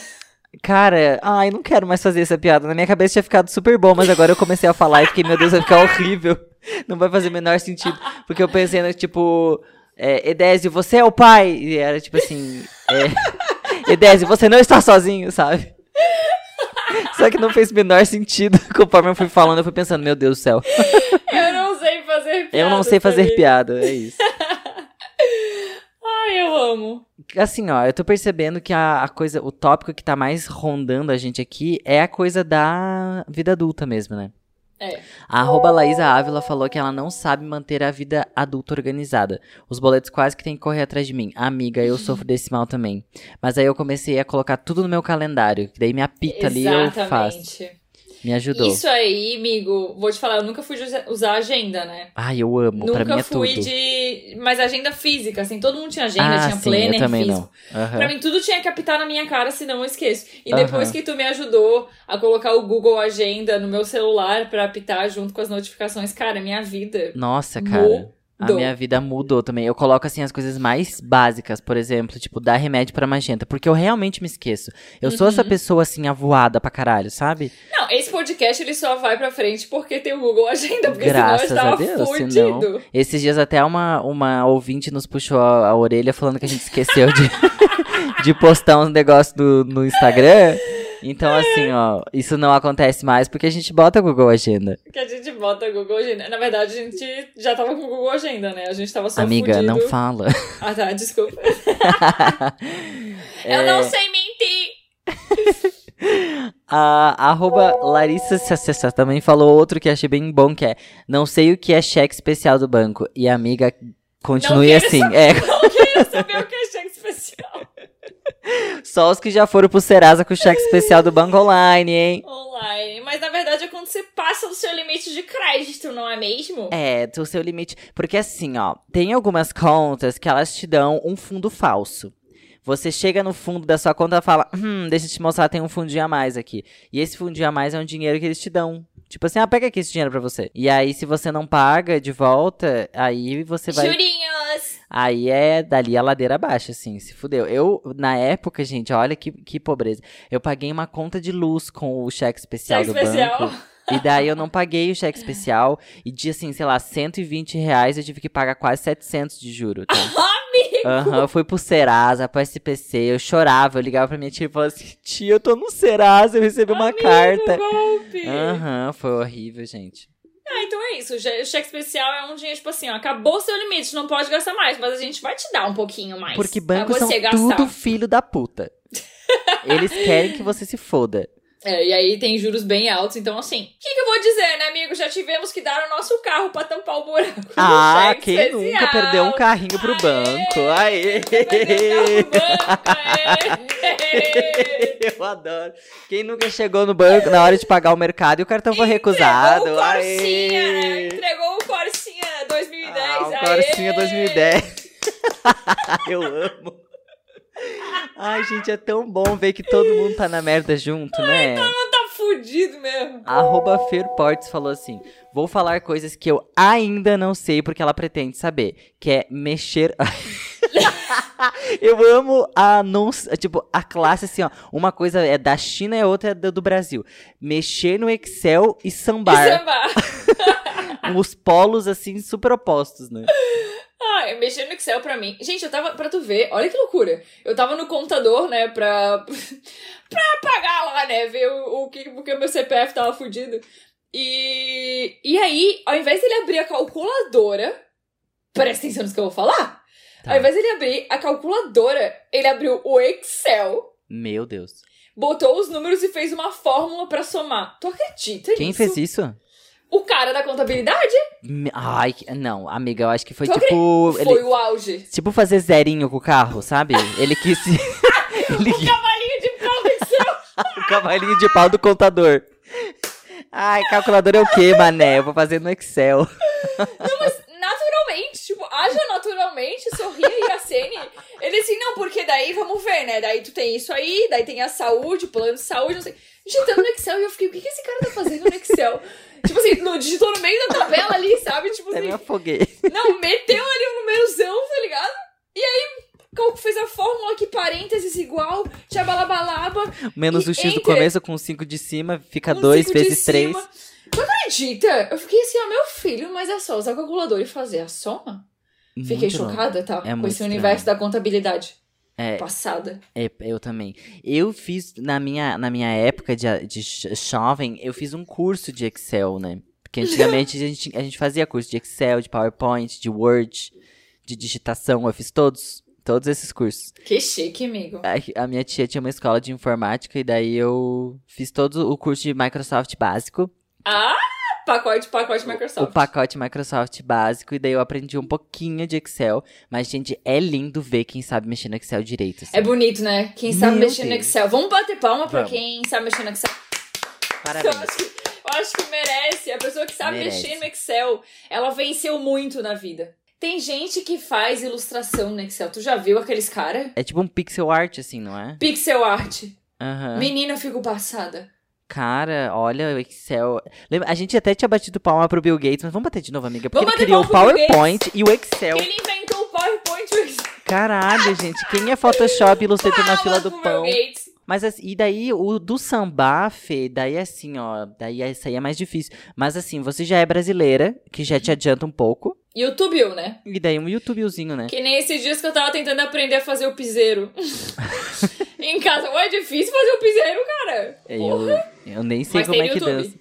Cara, ai, não quero mais fazer essa piada. Na minha cabeça tinha ficado super bom, mas agora eu comecei a falar e fiquei, meu Deus, vai ficar horrível. Não vai fazer o menor sentido. Porque eu pensei, no, tipo, é, Edésio, você é o pai? E era tipo assim, é, Edésio, você não está sozinho, sabe? Só que não fez o menor sentido. Conforme eu fui falando, eu fui pensando, meu Deus do céu. Eu não sei fazer piada. Eu não sei fazer também. piada, é isso. Ai, eu amo. Assim, ó, eu tô percebendo que a, a coisa, o tópico que tá mais rondando a gente aqui é a coisa da vida adulta mesmo, né? É. A arroba Laísa Ávila falou que ela não sabe manter a vida adulta organizada. Os boletos quase que tem que correr atrás de mim. Amiga, eu sofro desse mal também. Mas aí eu comecei a colocar tudo no meu calendário. Que daí me apita ali e eu faço. Exatamente. Me ajudou. Isso aí, amigo, vou te falar, eu nunca fui usar agenda, né? Ai, eu amo. pra mim Nunca é fui tudo. de. Mas agenda física, assim, todo mundo tinha agenda, ah, tinha sim, planner eu também físico. não. Aham. Pra mim, tudo tinha que apitar na minha cara, senão eu esqueço. E Aham. depois que tu me ajudou a colocar o Google Agenda no meu celular pra apitar junto com as notificações, cara, minha vida. Nossa, cara. A minha vida mudou também. Eu coloco assim as coisas mais básicas, por exemplo, tipo, dar remédio pra magenta, porque eu realmente me esqueço. Eu sou essa Uhum. pessoa assim avoada pra caralho, sabe? Não, esse podcast ele só vai pra frente porque tem o Google Agenda, porque Graças senão eu a estava Deus, fudido. senão- Esses dias até uma, uma ouvinte nos puxou a, a orelha falando que a gente esqueceu de, de postar um negócio no, no Instagram. Então, assim, ó, isso não acontece mais porque a gente bota Google Agenda. Que a gente bota Google Agenda. Na verdade, a gente já tava com o Google Agenda, né? A gente tava só Amiga, fudido. não fala. Ah, tá, desculpa. É, Eu não sei mentir. A arroba Larissa Sassassa também falou outro que achei bem bom, que é Não sei o que é cheque especial do banco. E a amiga continue assim. saber. É, Não quero saber o que é cheque especial. Só os que já foram pro Serasa com o cheque especial do banco online, hein? Online. Mas na verdade é quando você passa o seu limite de crédito, não é mesmo? É, do seu limite. Porque assim, ó, tem algumas contas que elas te dão um fundo falso. Você chega no fundo da sua conta e fala, hum, deixa eu te mostrar, tem um fundinho a mais aqui. E esse fundinho a mais é um dinheiro que eles te dão. Tipo assim, ah, pega aqui esse dinheiro pra você. E aí, se você não paga de volta, aí você vai. Aí é dali a ladeira abaixo, assim, se fudeu. Eu, na época, gente, olha que, que pobreza. Eu paguei uma conta de luz com o cheque especial Cheque do especial. banco. E daí eu não paguei o cheque especial. E de, assim, sei lá, 120 reais eu tive que pagar quase 700 de juro, tá? Aham, eu fui pro Serasa, pro SPC, eu chorava, eu ligava pra minha tia e falava assim, tia, eu tô no Serasa, eu recebi uma Amigo, carta. Aham, foi horrível, gente. Ah, então é isso. O che- o cheque especial é um dinheiro, tipo assim, ó, acabou o seu limite, não pode gastar mais, mas a gente vai te dar um pouquinho mais. Porque bancos são gastar. tudo filho da puta. Eles querem que você se foda. É, e aí tem juros bem altos, então assim, o que, que eu vou dizer, né, amigo? Já tivemos que dar o nosso carro pra tampar o buraco. Ah, quem nunca perdeu um carrinho pro Aê! banco? Aê! Banco! Eu adoro. Quem nunca chegou no banco na hora de pagar o mercado e o cartão foi recusado? O Corsinha, Aê! entregou o Corsinha 2010, Ah, o! Corsinha 2010. Eu amo. Ai, gente, é tão bom ver que todo mundo tá na merda junto, né? Não tá fudido mesmo. Arroba Ferportes falou assim: Vou falar coisas que eu ainda não sei porque ela pretende saber. Que é mexer. eu amo a não. Tipo, a classe assim, ó. Uma coisa é da China e a outra é do do Brasil. Mexer no Excel e sambar. E sambar. Os polos, assim, super opostos, né? Ah, eu mexendo no Excel pra mim. Gente, eu tava. Pra tu ver, olha que loucura. Eu tava no computador, né, pra. pra pagar lá, né, ver o, o que. Porque o meu CPF tava fudido. E. E aí, ao invés dele abrir a calculadora. Presta atenção no que eu vou falar. Tá. Ao invés dele abrir a calculadora, ele abriu o Excel. Meu Deus. Botou os números e fez uma fórmula pra somar. Tu acredita Quem nisso? fez isso? O cara da contabilidade? Ai, não, amiga, eu acho que foi Tu tipo. Foi Ele, o auge. tipo fazer zerinho com o carro, sabe? Ele quis. ele, Cavalinho de pau do Excel. o cavalinho de pau do contador. Ai, calculador é o quê, mané? Eu vou fazer no Excel. naturalmente, tipo, haja naturalmente, sorria e acene. Ele assim, não, porque daí vamos ver, né? Daí tu tem isso aí, daí tem a saúde, o plano de saúde, não sei. Digitando no Excel e eu fiquei, o que, que esse cara tá fazendo no Excel? Tipo assim, no, digitou no meio da tabela ali, sabe? Tipo Até me assim, afoguei. não, meteu ali um numerozão, tá ligado? E aí, fez a fórmula aqui, parênteses igual, tchabalabalaba. Menos o X do começo com 5 de cima, fica um 2 cinco de vezes 3. cima. Tu acredita? Eu fiquei assim, ó, meu filho, mas é só usar o calculador e fazer a soma? Fiquei chocada, tá? É com esse universo da contabilidade É, passada. é, eu também. Eu fiz, na minha, na minha época de, de jovem, eu fiz um curso de Excel, né? Porque antigamente a gente, a gente fazia curso de Excel, de PowerPoint, de Word, de digitação. Eu fiz todos, todos esses cursos. Que chique, amigo. A, a minha tia tinha uma escola de informática e daí eu fiz todo o curso de Microsoft básico. Ah, pacote, pacote Microsoft. O pacote Microsoft básico, e daí eu aprendi um pouquinho de Excel. Mas, gente, é lindo ver quem sabe mexer no Excel direito. assim. É bonito, né? Quem sabe Meu mexer no Deus. Excel. Vamos bater palma pra Vamos. quem sabe mexer no Excel. Parabéns. Eu acho, que, eu acho que merece. A pessoa que sabe Merece. mexer no Excel, ela venceu muito na vida. Tem gente que faz ilustração no Excel. Tu já viu aqueles cara? É tipo um pixel art, assim, não é? Pixel art. Aham. Menina, eu fico passada. Cara, olha o Excel. Lembra, a gente até tinha batido palma pro Bill Gates, mas vamos bater de novo, amiga. Porque Vamos ele criou o PowerPoint e o Excel. Ele inventou o PowerPoint. o Excel. Caralho, gente. Quem é Photoshop Illustrator na fila do pão? Mas assim, e daí o do samba, Fê, daí é assim, ó. Daí essa aí é mais difícil. Mas assim, você já é brasileira, que já te adianta um pouco. YouTube, né? E daí um YouTubezinho, né? Que nem esses dias que eu tava tentando aprender a fazer o piseiro. em casa. Ué, é difícil fazer o piseiro, cara. Eu, eu nem sei Mas como é que dança.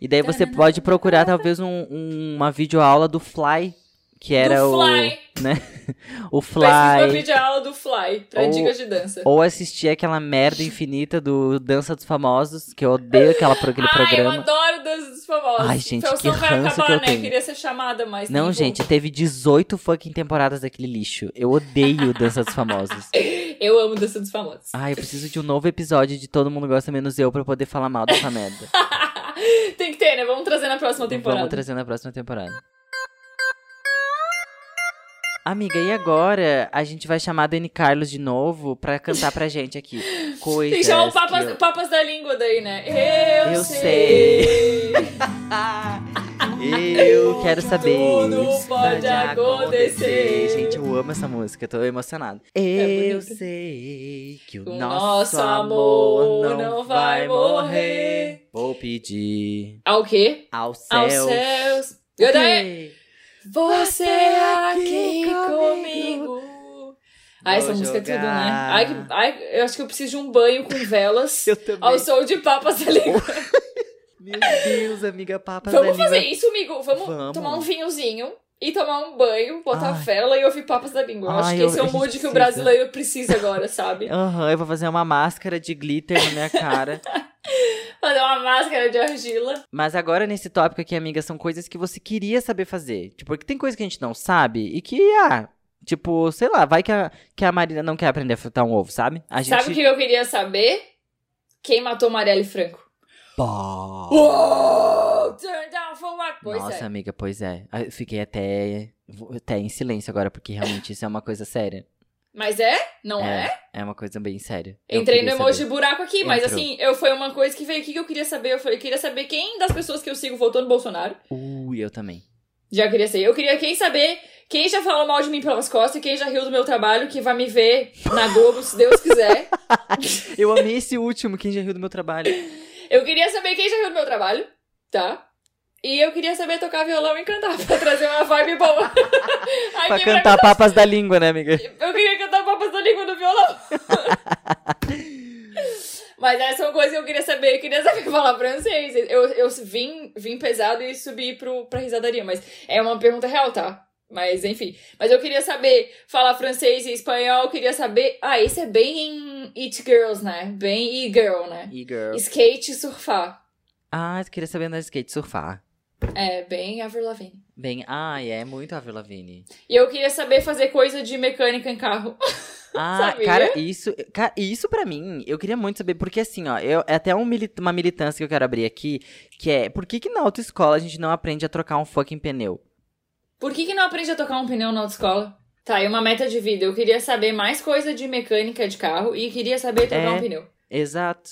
E daí você pode procurar talvez um, um- uma videoaula do Fly, que era Do o. Fly. Né? o Pesquisa uma Fly. videoaula do Fly pra Ou- dicas de dança. Ou assistir aquela merda infinita do Dança dos Famosos, que eu odeio aquela, aquele Ai, eu programa. adoro dança dos famosos. Ai, gente, que ranço acabar, que eu né? tenho. Queria ser chamada, mas Não, gente, teve 18 fucking temporadas daquele lixo. Eu odeio Dança dos Famosos. Eu amo dança dos famosos. Ai, eu preciso de um novo episódio de Todo Mundo Gosta Menos Eu pra poder falar mal dessa merda. Tem que ter, né? Vamos trazer na próxima temporada. Vamos trazer na próxima temporada. Amiga, e agora a gente vai chamar a Dani Carlos de novo pra cantar pra gente aqui. Coisas Tem que chamar o papas, eu- papas da língua daí, né? Eu, Eu sei. Eu quero saber. Tudo isso pode acontecer. Gente, eu amo essa música, tô emocionado. É eu sei que o O nosso nosso amor não não vai morrer. Vou pedir Ao quê? aos Aos céus. céus. Good day. que Você aqui comigo. Ai, essa Vou música é tudo, né? Ai, ai, eu acho que eu preciso de um banho com velas Eu também. ao som de papas da língua. Meu Deus, amiga, papas Vamos fazer língua. isso, amigo. Vamos, Vamos. tomar um vinhozinho e tomar um banho, botar Ai. vela e ouvir papas da língua. Eu acho Ai, que eu- esse é o mood que o brasileiro precisa agora, sabe? Aham, eu vou fazer uma máscara de glitter na minha cara. Fazer uma máscara de argila. Mas agora, nesse tópico aqui, amiga, são coisas que você queria saber fazer. Tipo, porque tem coisa que a gente não sabe e que, ah, tipo, sei lá, vai que a, que a Marina não quer aprender a fritar um ovo, sabe? A gente. Sabe o que eu queria saber? Quem matou Marielle Franco? Pô. Uou! Turn down for what? Pois Nossa, é. amiga, pois é. Ah, Eu fiquei até, até em silêncio agora, porque realmente isso é uma coisa séria. Mas é? Não é? É uma coisa bem séria. Eu Entrei no emoji saber. buraco aqui, mas Entrou. assim, eu foi uma coisa que veio aqui que eu queria saber. Eu falei, queria saber quem das pessoas que eu sigo votou no Bolsonaro. Ui, eu também. Já queria ser. Eu queria quem saber quem já falou mal de mim pelas costas e quem já riu do meu trabalho, que vai me ver na Globo, se Deus quiser. Eu amei esse último, quem já riu do meu trabalho. Eu queria saber quem já riu do meu trabalho, tá? E eu queria saber tocar violão e cantar pra trazer uma vibe boa. Ai, Pra cantar papas da língua, né, amiga? Eu queria cantar papas da língua no violão. Mas essa é uma coisa que eu queria saber. Eu queria saber falar francês. Eu, eu vim, vim pesado e subi pro, pra risadaria. Mas é uma pergunta real, tá? Mas enfim. Mas eu queria saber falar francês e espanhol. Eu queria saber. Ah, esse é bem It Girls, né? Bem e-girl, né? E-girl. Skate e surfar. Ah, eu queria saber andar de skate e surfar. É, bem Avril Lavigne. Bem, ai, é muito Avril Lavigne. E eu queria saber fazer coisa de mecânica em carro. Ah, Sabia? cara, isso, cara, isso pra mim, eu queria muito saber, porque assim, ó, eu, é até um mili- uma militância que eu quero abrir aqui, que é, por que que na autoescola a gente não aprende a trocar um fucking pneu? Por que, que não aprende a tocar um pneu na autoescola? Tá, e uma meta de vida. Eu queria saber mais coisa de mecânica de carro e queria saber trocar É. um pneu. Exato.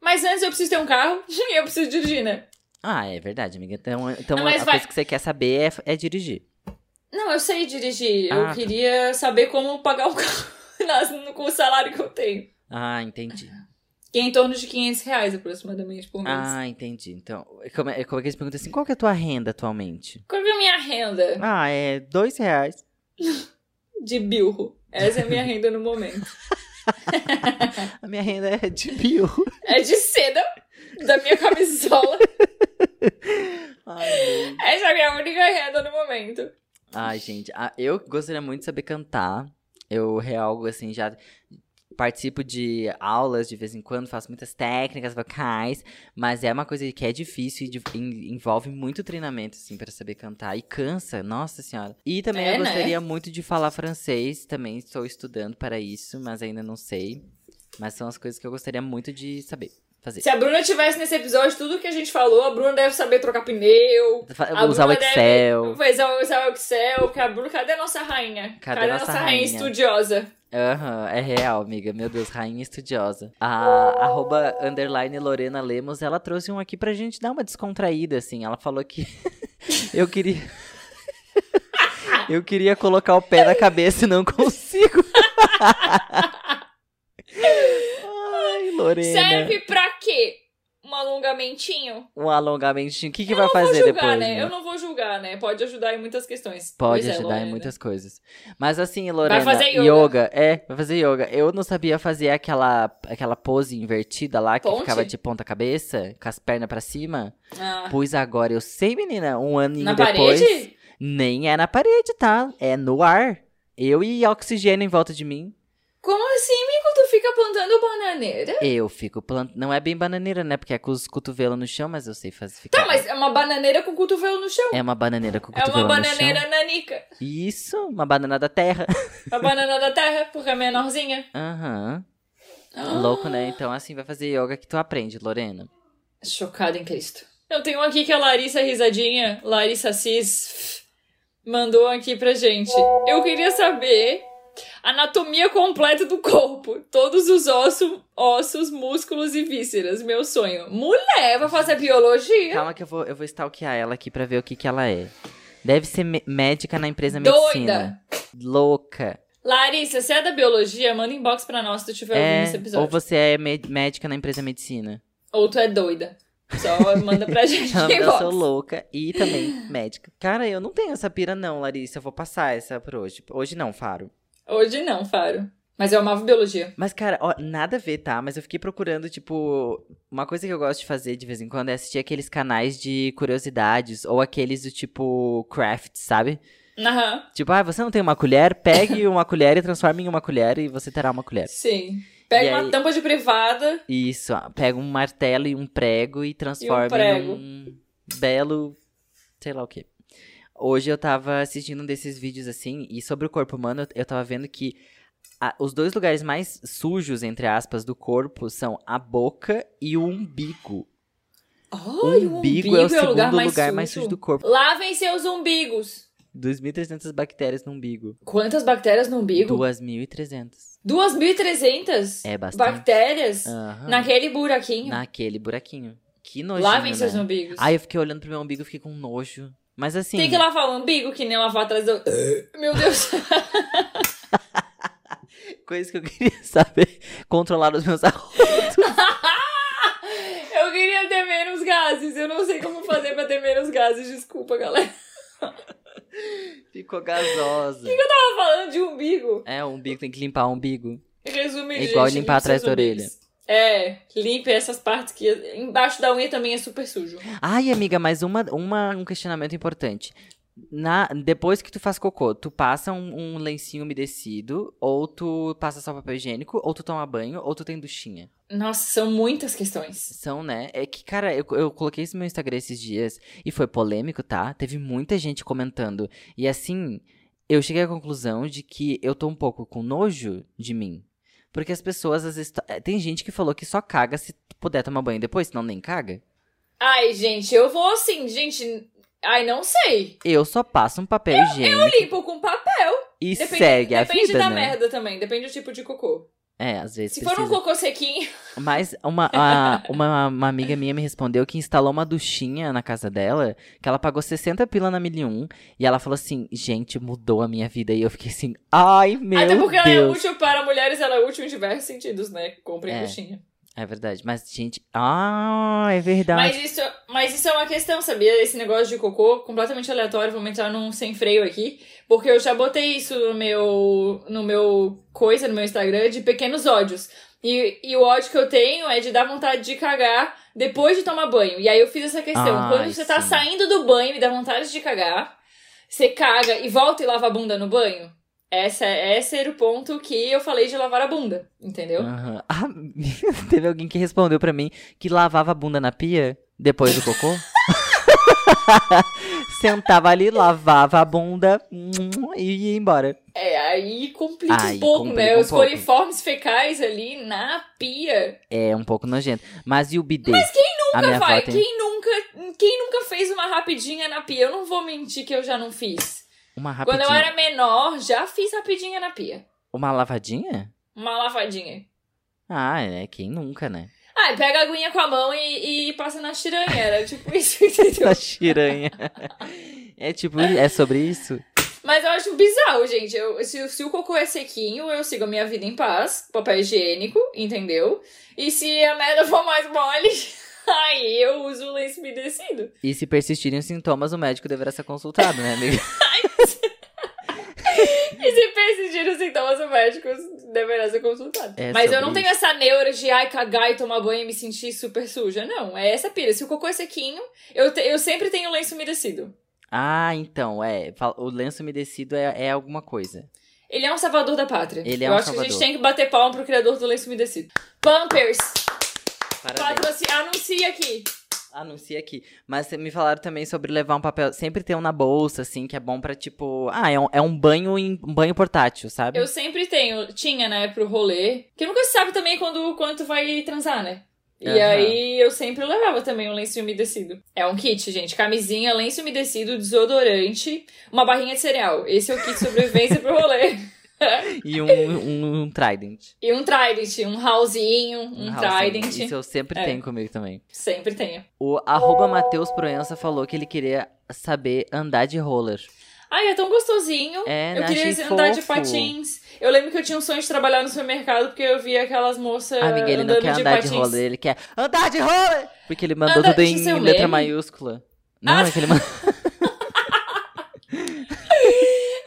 Mas antes eu preciso ter um carro e eu preciso dirigir, né? Ah, é verdade, amiga. Então, então Não, a mas vai- coisa que você quer saber é, é dirigir. Não, eu sei dirigir. Ah, eu tá. queria saber como pagar o carro com o salário que eu tenho. Ah, entendi. Que é em torno de 500 reais aproximadamente por mês. Ah, entendi. Então, como é, como é que eles perguntam assim, qual que é a tua renda atualmente? Qual que é a minha renda Ah, é dois reais. de bilro? Essa é a minha renda no momento. A minha renda é de mil. É de seda da minha camisola. Ai. Essa é a minha única renda no momento. Ai, gente, ah, eu gostaria muito de saber cantar. Eu, real, assim, já participo de aulas de vez em quando, faço muitas técnicas vocais, mas é uma coisa que é difícil e de- en- envolve muito treinamento, assim, pra saber cantar. E cansa, nossa senhora. E também É, eu né? gostaria muito de falar francês, também estou estudando para isso, mas ainda não sei. Mas são as coisas que eu gostaria muito de saber. fazer. Se a Bruna tivesse nesse episódio, tudo que a gente falou, a Bruna deve saber trocar pneu. A Usar o Excel. Deve usar, o Excel, porque a Bruna, cadê a nossa rainha? Cadê a nossa nossa rainha rainha? estudiosa? Aham, é real, amiga. Meu Deus, rainha estudiosa. A arroba underline Lorena Lemos, ela trouxe um aqui pra gente dar uma descontraída, assim. Ela falou que eu queria. eu queria colocar o pé na cabeça e não consigo. Ai, Lorena. Serve pra quê? Alongamentinho? Um alongamentinho. O que, que Eu vai fazer julgar, depois? né? né? Eu não vou julgar, né? Pode ajudar em muitas questões. Pode Pois é, ajudar em Lorena. muitas coisas. Mas assim, Lorena, fazer yoga. É, vai fazer yoga. Eu não sabia fazer aquela, aquela pose invertida lá, que Ponte? ficava de ponta cabeça, com as pernas pra cima. Ah. Pois agora eu sei, menina, um aninho Na depois. parede? Nem é na parede, tá? É no ar. Eu e oxigênio em volta de mim. Como assim, Mico? Tu fica plantando bananeira? Eu fico plantando. Não é bem bananeira, né? Porque é com os cotovelos no chão, mas eu sei fazer. Ficar... Tá, mas é uma bananeira com cotovelo no chão. É uma bananeira com É uma cotovelo no chão. bananeira nanica. Isso, uma banana da terra. A banana da terra, porque é menorzinha. Aham. Ah. Louco, né? Então, assim, vai fazer yoga que tu aprende, Lorena. Chocada em Cristo. Eu tenho aqui que a Larissa Risadinha, Larissa Cis, mandou aqui pra gente. Eu queria saber anatomia completa do corpo. Todos os ossos, ossos, músculos e vísceras. Meu sonho. Mulher, vai fazer biologia? Calma que eu vou, eu vou stalkear ela aqui pra ver o que que ela é. Deve ser médica na empresa Doida. medicina. Louca. Larissa, se é da biologia, manda inbox pra nós se tu estiver ouvindo esse É, episódio. ou você é médica na empresa medicina. Ou tu é doida. Só manda pra gente Não, eu sou louca e também médica. Cara, eu não tenho essa pira não, Larissa. Eu vou passar essa por hoje. Hoje não, Faro. Hoje não, Faro. Mas eu amava biologia. Mas, cara, ó, nada a ver, tá? Mas eu fiquei procurando, tipo. Uma coisa que eu gosto de fazer de vez em quando é assistir aqueles canais de curiosidades ou aqueles do tipo craft, sabe? Aham, Tipo, ah, você não tem uma colher? Pegue uma colher e transforme em uma colher e você terá uma colher. sim. Pega E uma aí- tampa de privada. Isso, pega um martelo e um prego e transforma prego. num belo. sei lá o quê. Hoje eu tava assistindo um desses vídeos assim, e sobre o corpo humano, eu- eu tava vendo que a- os dois lugares mais sujos, entre aspas, do corpo são a boca e o umbigo. Ai, o umbigo, é o segundo lugar, lugar, mais, mais, sujo. sujo do corpo. Lavem seus umbigos. 2.300 bactérias no umbigo. Quantas bactérias no umbigo? 2.300. 2.300 É bastante. bactérias Aham. naquele buraquinho. Naquele buraquinho. Que nojinho, Lavem né? seus umbigos. Aí eu fiquei olhando pro meu umbigo e fiquei com nojo. Mas assim. Tem que lavar o umbigo, que nem lavar atrás do... Meu Deus. Coisa que eu queria saber. Controlar os meus arrotos. eu queria ter menos gases. Eu não sei como fazer pra ter menos gases. Desculpa, galera. Ficou gasosa. Eu tava falando de umbigo. É, o umbigo tem que limpar o umbigo. Resume, É gente. igual limpar limpe atrás da umbigos. É, limpe essas partes que... Embaixo da unha também é super sujo. Ai, amiga, mas uma, uma, um questionamento importante. Na, depois que tu faz cocô, tu passa um, um lencinho umedecido, ou tu passa só papel higiênico, ou tu toma banho, ou tu tem duchinha. Nossa, são muitas questões. São, né? É que, cara, eu, eu coloquei isso no meu Instagram esses dias e foi polêmico, tá? Teve muita gente comentando. E assim, eu cheguei à conclusão de que eu tô um pouco com nojo de mim. Porque as pessoas, às vezes. Tem gente que falou que só caga se puder tomar banho depois, senão nem caga. Ai, gente, eu vou assim, gente. Ai, não sei. Eu só passo um papel higiênico Eu limpo com papel. e Depende, segue a depende vida, da né? merda também, depende do tipo de cocô. É, às vezes Se precisa. for um cocô sequinho, Mas uma, a- uma, uma amiga minha me respondeu que instalou uma duchinha na casa dela, que ela pagou 60 pila na Milium, e ela falou assim, gente, mudou a minha vida. E eu fiquei assim, ai, meu até porque ela é Deus. útil para mulheres, ela é útil em diversos sentidos, né? Comprem É. buchinha. É verdade, mas, gente, ah, é verdade. Mas isso, mas isso é uma questão, sabia? Esse negócio de cocô, completamente aleatório, vamos entrar num sem freio aqui. Porque eu já botei isso no meu, no meu coisa, no meu Instagram, de pequenos ódios. E, e o ódio que eu tenho é de dar vontade de cagar depois de tomar banho. E aí eu fiz essa questão. Ai, Quando você tá sim. saindo do banho e dá vontade de cagar, você caga e volta e lava a bunda no banho. Essa, esse era o ponto que eu falei de lavar a bunda, entendeu? Aham. Ah, teve alguém que respondeu pra mim que lavava a bunda na pia depois do cocô. Sentava ali, lavava a bunda e ia embora. É, aí complica Aí um pouco, né? um Os pouco. coliformes fecais ali na pia. É um pouco nojento. Mas e o bidê? Mas quem Nunca vai. tem Quem nunca, quem nunca fez uma rapidinha na pia? Eu não vou mentir que eu já não fiz. Uma Quando rapidinha. eu era menor, já fiz rapidinha na pia. Uma lavadinha? Uma lavadinha. Ah, é. Quem nunca, né? Ah, pega a aguinha com a mão e, e passa na tiranha. Era tipo isso, entendeu? Da chiranha. é tipo, é sobre isso? Mas eu acho bizarro, gente. Eu, se, se o cocô é sequinho, eu sigo a minha vida em paz. Papel higiênico, entendeu? E se a merda for mais mole, aí eu uso o lenço umedecido. E se persistirem os sintomas, o médico deverá ser consultado, né, amiga? E se persistir os sintomas, o médico deverá ser consultado. É Mas eu não tenho essa neura de ai, cagar e tomar banho e me sentir super suja. Não, é essa pira. Se o cocô é sequinho, eu, te- eu sempre tenho lenço umedecido. Ah, então, é. O lenço umedecido é, é alguma coisa. Ele é um salvador da pátria. Ele é eu um acho que a gente salvador. tem que bater palma pro criador do lenço umedecido. Pampers, Parabéns. anuncia aqui. Anuncia aqui. Mas me falaram também sobre levar um papel. Sempre ter um na bolsa, assim, que é bom pra, tipo. Ah, é um, é um banho em um banho portátil, sabe? Eu sempre tenho, tinha, né, pro rolê. Que nunca se sabe também quando, quando tu vai transar, né? E Aham. aí eu sempre levava também um lenço umedecido. É um kit, gente. Camisinha, lenço umedecido, desodorante, uma barrinha de cereal. Esse é o kit de sobrevivência pro rolê. E um, um, um Trident. E um Trident, um Hallzinho, um, house. Trident. Isso eu sempre É. tenho comigo também. Sempre tenho. O arroba Matheus Proença falou que ele queria saber andar de roller. Ai, é tão gostosinho. É, eu né? queria Achei andar de fofo. patins. Eu lembro que eu tinha um sonho de trabalhar no supermercado porque eu via aquelas moças Amiga, ele andando não quer de andar patins. de roller, ele quer andar de roller! Porque ele mandou Anda- tudo em um letra meme? maiúscula. Não, Ah, é que ele mandou.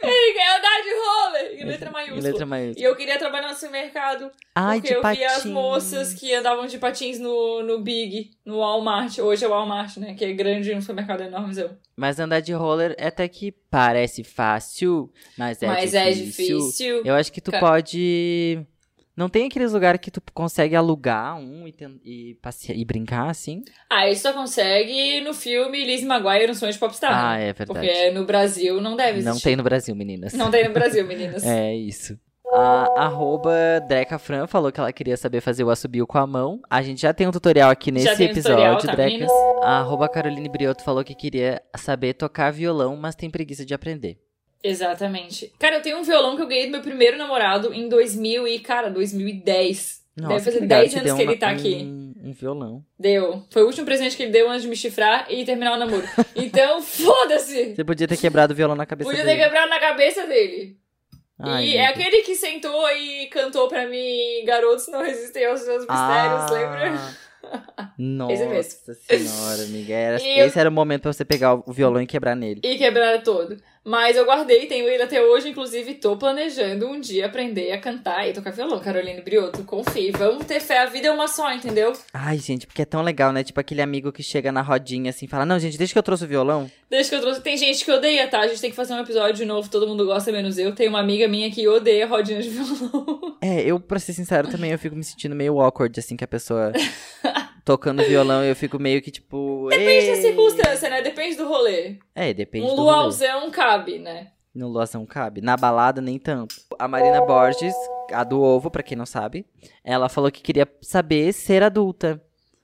Ele quer andar de roller em letra maiúscula. Em letra E maiúscula. eu queria trabalhar no supermercado Ai, porque eu via as patins. moças que andavam de patins no, no Big, no Walmart. Hoje é o Walmart, né? Que é grande, um supermercado enormezão. Mas andar de roller é até que parece fácil, mas é Mas difícil. é difícil. Eu acho que tu pode. Não tem aqueles lugares que tu consegue alugar um e, ten- e, passear, e brincar assim? Ah, isso só consegue no filme Liz Maguire no Sonho de Popstar. Ah, é verdade. Porque no Brasil não deve existir. Não tem no Brasil, meninas. Não tem no Brasil, meninas. É isso. A arroba Dreca Fran falou que ela queria saber fazer o assobio com a mão. A gente já tem um tutorial aqui nesse tem episódio, tutorial, tá, Dreca. meninas? A arroba Caroline Brioto falou que queria saber tocar violão, mas tem preguiça de aprender. Exatamente. Cara, eu tenho um violão que eu ganhei do meu primeiro namorado em 2000 e, cara, 2010. Nossa, Deve fazer que legal, 10 te anos que ele uma- tá aqui. Um, um violão. Deu. Foi o último presente que ele deu antes de me chifrar e terminar o namoro. Então, foda-se! Você podia ter quebrado o violão na cabeça Podia dele. ter quebrado na cabeça dele. Ai, e é aquele que sentou e cantou pra mim Garotos não resistem aos seus mistérios, Ah, lembra? Nossa Esse mesmo. senhora, amiga. Era- eu- Esse era o momento pra você pegar o violão e quebrar nele. E quebrar todo. Mas eu guardei, tenho ele até hoje, inclusive tô planejando um dia aprender a cantar e tocar violão, Caroline Brioto. Confie, vamos ter fé, a vida é uma só, entendeu? Ai, gente, porque é tão legal, né? Tipo aquele amigo que chega na rodinha assim e fala: Não, gente, deixa que eu trouxe o violão. Desde que eu trouxe. Tem gente que odeia, tá? A gente tem que fazer um episódio de novo, todo mundo gosta, menos eu. Tem uma amiga minha que odeia rodinha de violão. É, eu, pra ser sincero, também eu fico me sentindo meio awkward, assim, que a pessoa tocando violão e eu fico meio que tipo. Depende da "Ei". circunstância, né? Depende do rolê. É, depende um do rolê. luauzão cabe, né? No luazão cabe. Na balada, nem tanto. A Marina Borges, a do ovo, pra quem não sabe, ela falou que queria saber ser adulta.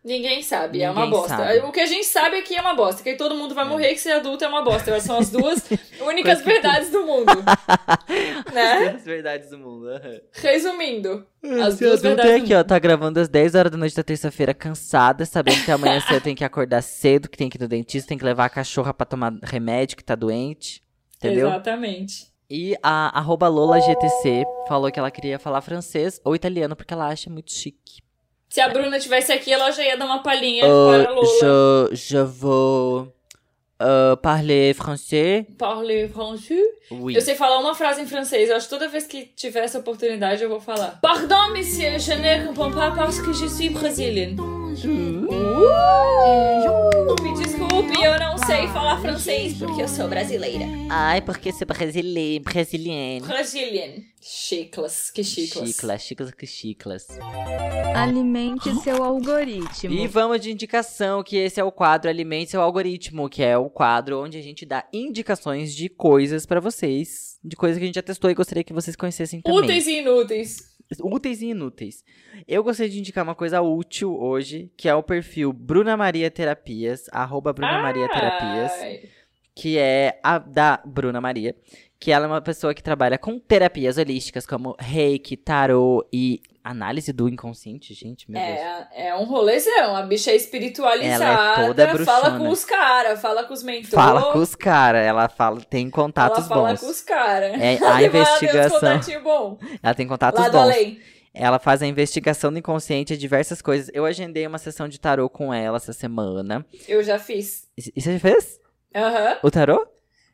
Ninguém sabe, é uma Ninguém bosta. sabe. O que a gente sabe é que é uma bosta. Que todo mundo vai morrer que ser adulto é uma bosta. Elas são as duas únicas verdades do mundo. né? As verdades do mundo. Resumindo, as Ser duas adulta verdades é do aqui, ó, tá gravando às 10 horas da noite da terça-feira, cansada, sabendo que amanhã cedo tem que acordar cedo, que tem que ir no dentista, tem que levar a cachorra pra tomar remédio, que tá doente. Entendeu? Exatamente. E a arroba LolaGTC falou que ela queria falar francês ou italiano, porque ela acha muito chique. Se a Bruna tivesse aqui, ela já ia dar uma palhinha Euh, para a Lola. je, je veux euh, parler français. Parler français? Oui. Eu sei falar uma frase em francês. Eu acho que toda vez que tiver essa oportunidade eu vou falar. Pardon, monsieur, je ne comprends pas parce que je suis brésilienne. Uh! Me desculpe, eu não sei falar francês porque eu sou brasileira. Ai, porque você é brasileiro, brasiliano. Brazilian. Chiclas, que chiclas. Chiclas, chiclas que chiclas. Alimente seu algoritmo. E vamos de indicação, que esse é o quadro Alimente Seu Algoritmo, que é o quadro onde a gente dá indicações de coisas pra vocês, de coisas que a gente já testou e gostaria que vocês conhecessem também. Úteis e inúteis. Úteis e inúteis. Eu gostaria de indicar uma coisa útil hoje, que é o perfil Bruna Maria Terapias, arroba Bruna Maria Terapias, Ai. Que é a da Bruna Maria, que ela é uma pessoa que trabalha com terapias holísticas, como reiki, tarô e análise do inconsciente, gente, meu Deus. É, é um rolezão. A bicha é espiritualizada. Ela é toda fala com os caras, fala com os mentores. Fala com os caras, ela fala, tem contatos Ela fala bons. com os caras. É, a investigação. bom. Ela tem contatos Lá bons. além. Ela faz a investigação do inconsciente de diversas coisas. Eu agendei uma sessão de tarô com ela essa semana. Eu já fiz. E e você já fez? Aham. O tarô?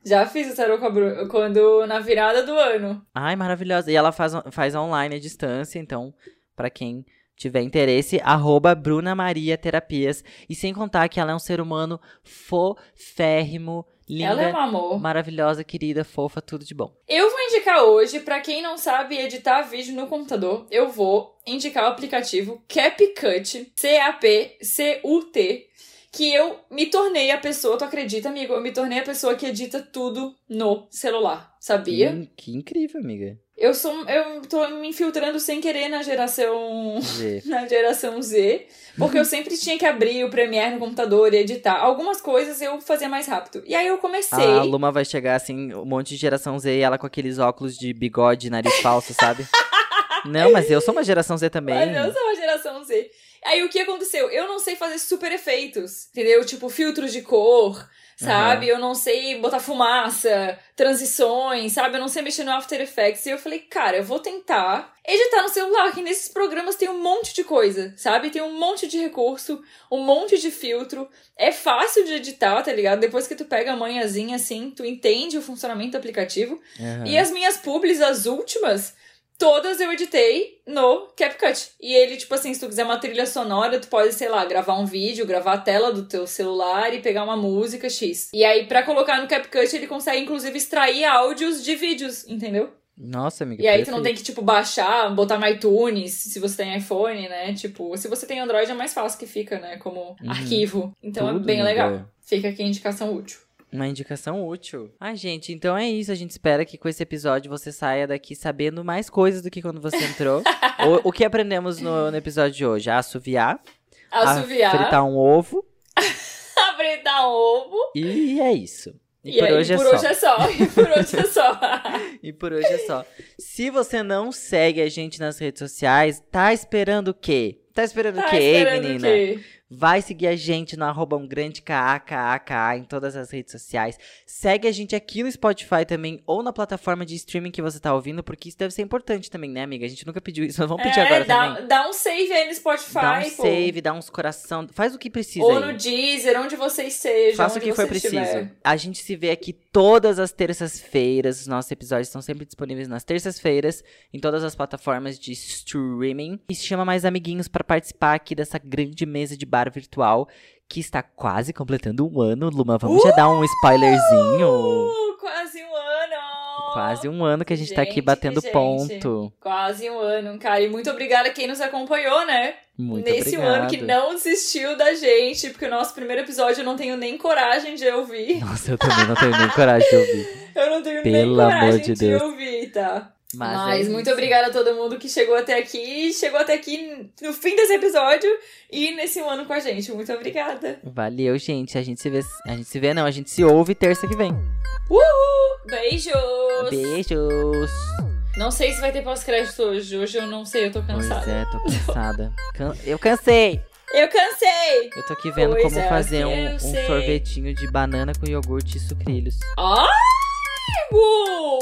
Já fiz o tarô com a Bru... quando na virada do ano. Ai, maravilhosa. E ela faz, faz online à distância, então, pra quem tiver interesse, arroba Bruna Maria Terapias. E sem contar que ela é um ser humano foférrimo, linda, Ela é um amor. maravilhosa, querida, fofa, tudo de bom. Eu vou indicar hoje, pra quem não sabe editar vídeo no computador, eu vou indicar o aplicativo CapCut, C-A-P-C-U-T, que eu me tornei a pessoa, tu acredita, amigo? Eu me tornei a pessoa que edita tudo no celular, sabia? Que, que incrível, amiga. Eu sou, eu tô me infiltrando sem querer na geração Zê. na geração Z, porque eu sempre tinha que abrir o Premiere no computador e editar. Algumas coisas eu fazia mais rápido. E aí eu comecei. A Luma vai chegar assim, um monte de geração Z e ela com aqueles óculos de bigode, nariz falso, sabe? Não, mas eu sou uma geração Z também. Mas eu sou uma geração Z. Aí o que aconteceu? Eu não sei fazer super efeitos, entendeu? Tipo, filtros de cor, sabe? Eu não sei botar fumaça, transições, sabe? Eu não sei mexer no After Effects. E eu falei, cara, eu vou tentar editar no celular, que nesses programas tem um monte de coisa, sabe? Tem um monte de recurso, um monte de filtro. É fácil de editar, tá ligado? Depois que tu pega a manhãzinha assim, tu entende o funcionamento do aplicativo. Aham. E as minhas publis, as últimas, todas eu editei no CapCut. E ele, tipo assim, se tu quiser uma trilha sonora, tu pode, sei lá, gravar um vídeo, gravar a tela do teu celular e pegar uma música X. E aí, pra colocar no CapCut, ele consegue, inclusive, extrair áudios de vídeos, entendeu? Nossa, amiga. E aí tu não tem que, tipo, baixar, botar no iTunes, se você tem iPhone, né? Tipo, se você tem Android é mais fácil que fica, né? Como arquivo. Então é Tudo, bem amiga. legal. Fica aqui a indicação útil. Uma indicação útil. Ai, gente, então é isso. A gente espera que com esse episódio você saia daqui sabendo mais coisas do que quando você entrou. o, o que aprendemos no, no episódio de hoje? A assoviar, Assoviar, a fritar um ovo. fritar um ovo. E é isso. E, E, por aí, hoje por é hoje só. é só. E por hoje é só. E por hoje é só. Se você não segue a gente nas redes sociais, tá esperando o quê? Tá esperando o Tá quê, esperando menina? o quê? Vai seguir a gente no arroba um grande KAKAKA em todas as redes sociais. Segue a gente aqui no Spotify também, ou na plataforma de streaming que você tá ouvindo, porque isso deve ser importante também, né, amiga? A gente nunca pediu isso, mas vamos pedir É, agora dá, também. dá um save aí no Spotify, Dá um pô. save, dá uns coração, faz o que precisa Ou aí. no Deezer, onde vocês sejam. Faça o que for preciso. estiver. A gente se vê aqui todas as terças-feiras. Os nossos episódios estão sempre disponíveis nas terças-feiras, em todas as plataformas de streaming. E chama mais amiguinhos para participar aqui dessa grande mesa de bar virtual que está quase completando um ano. Luma, vamos já dar um spoilerzinho? Uh, quase um! Quase um ano que a gente, tá aqui Gente, batendo gente. ponto. Quase um ano, cara. E muito obrigada a quem nos acompanhou, né? Muito Nesse obrigado. ano que não desistiu da gente, porque o nosso primeiro episódio eu não tenho nem coragem de ouvir. Nossa, eu também não tenho nem coragem de ouvir. Eu não tenho nem Pelo coragem amor de Deus. ouvir, tá? Mas, Mas, é muito obrigada a todo mundo que chegou até aqui, chegou até aqui no fim desse episódio e nesse ano com a gente. Muito obrigada. Valeu, gente. A gente se vê. A gente se vê, não. A gente se ouve terça que vem. Uhul! Beijos! Beijos. Não sei se vai ter pós-crédito hoje. Hoje eu não sei, eu tô Pois cansada. é, tô cansada. Can- Eu cansei! Eu cansei! Eu tô aqui vendo Pois como é, fazer um, um sorvetinho de banana com iogurte e sucrilhos. Ai, Gu!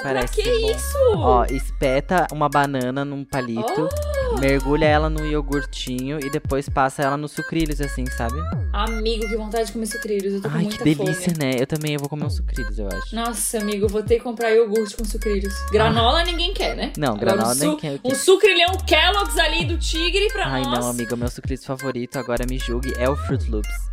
Pra Parece que bom. isso? Ó, espeta uma banana num palito, Oh. mergulha ela no iogurtinho e depois passa ela nos sucrilhos, assim, sabe? Amigo, que vontade de comer sucrilhos. Eu tô com Ai, muita que delícia, fome. né? Eu também eu vou comer uns sucrilhos, eu acho. Nossa, amigo, eu vou ter que comprar iogurte com sucrilhos. Granola ninguém quer, né? Não, Agora, granola um su- quer. Um sucrilhão Kellogg's ali do tigre pra Ai, nós. não, amiga, o meu sucrilhos favorito, agora me julgue, é o Fruit Loops.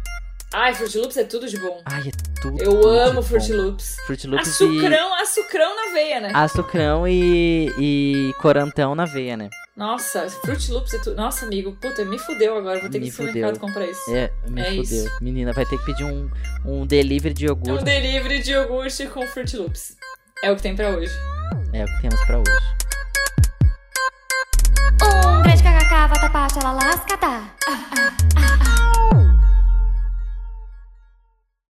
Ai, Fruit Loops é tudo de bom. Ai, é tudo. Eu tudo amo de Fruit bom. Loops. Fruit Loops Açucrão, açucrão na veia, né? e... Açucrão e, e corantão na veia, né? Nossa, Fruit Loops é tudo. Nossa, amigo, puta, me fudeu agora. Vou ter Me que ir no fudeu. mercado comprar isso. É, me É fudeu. isso. Menina, vai ter que pedir um, um delivery de Um iogurte. delivery de iogurte com Fruit Loops. É o que tem pra hoje. É o que temos pra hoje. Um grande kkk, vata pacha, la lascata. Ah, ah.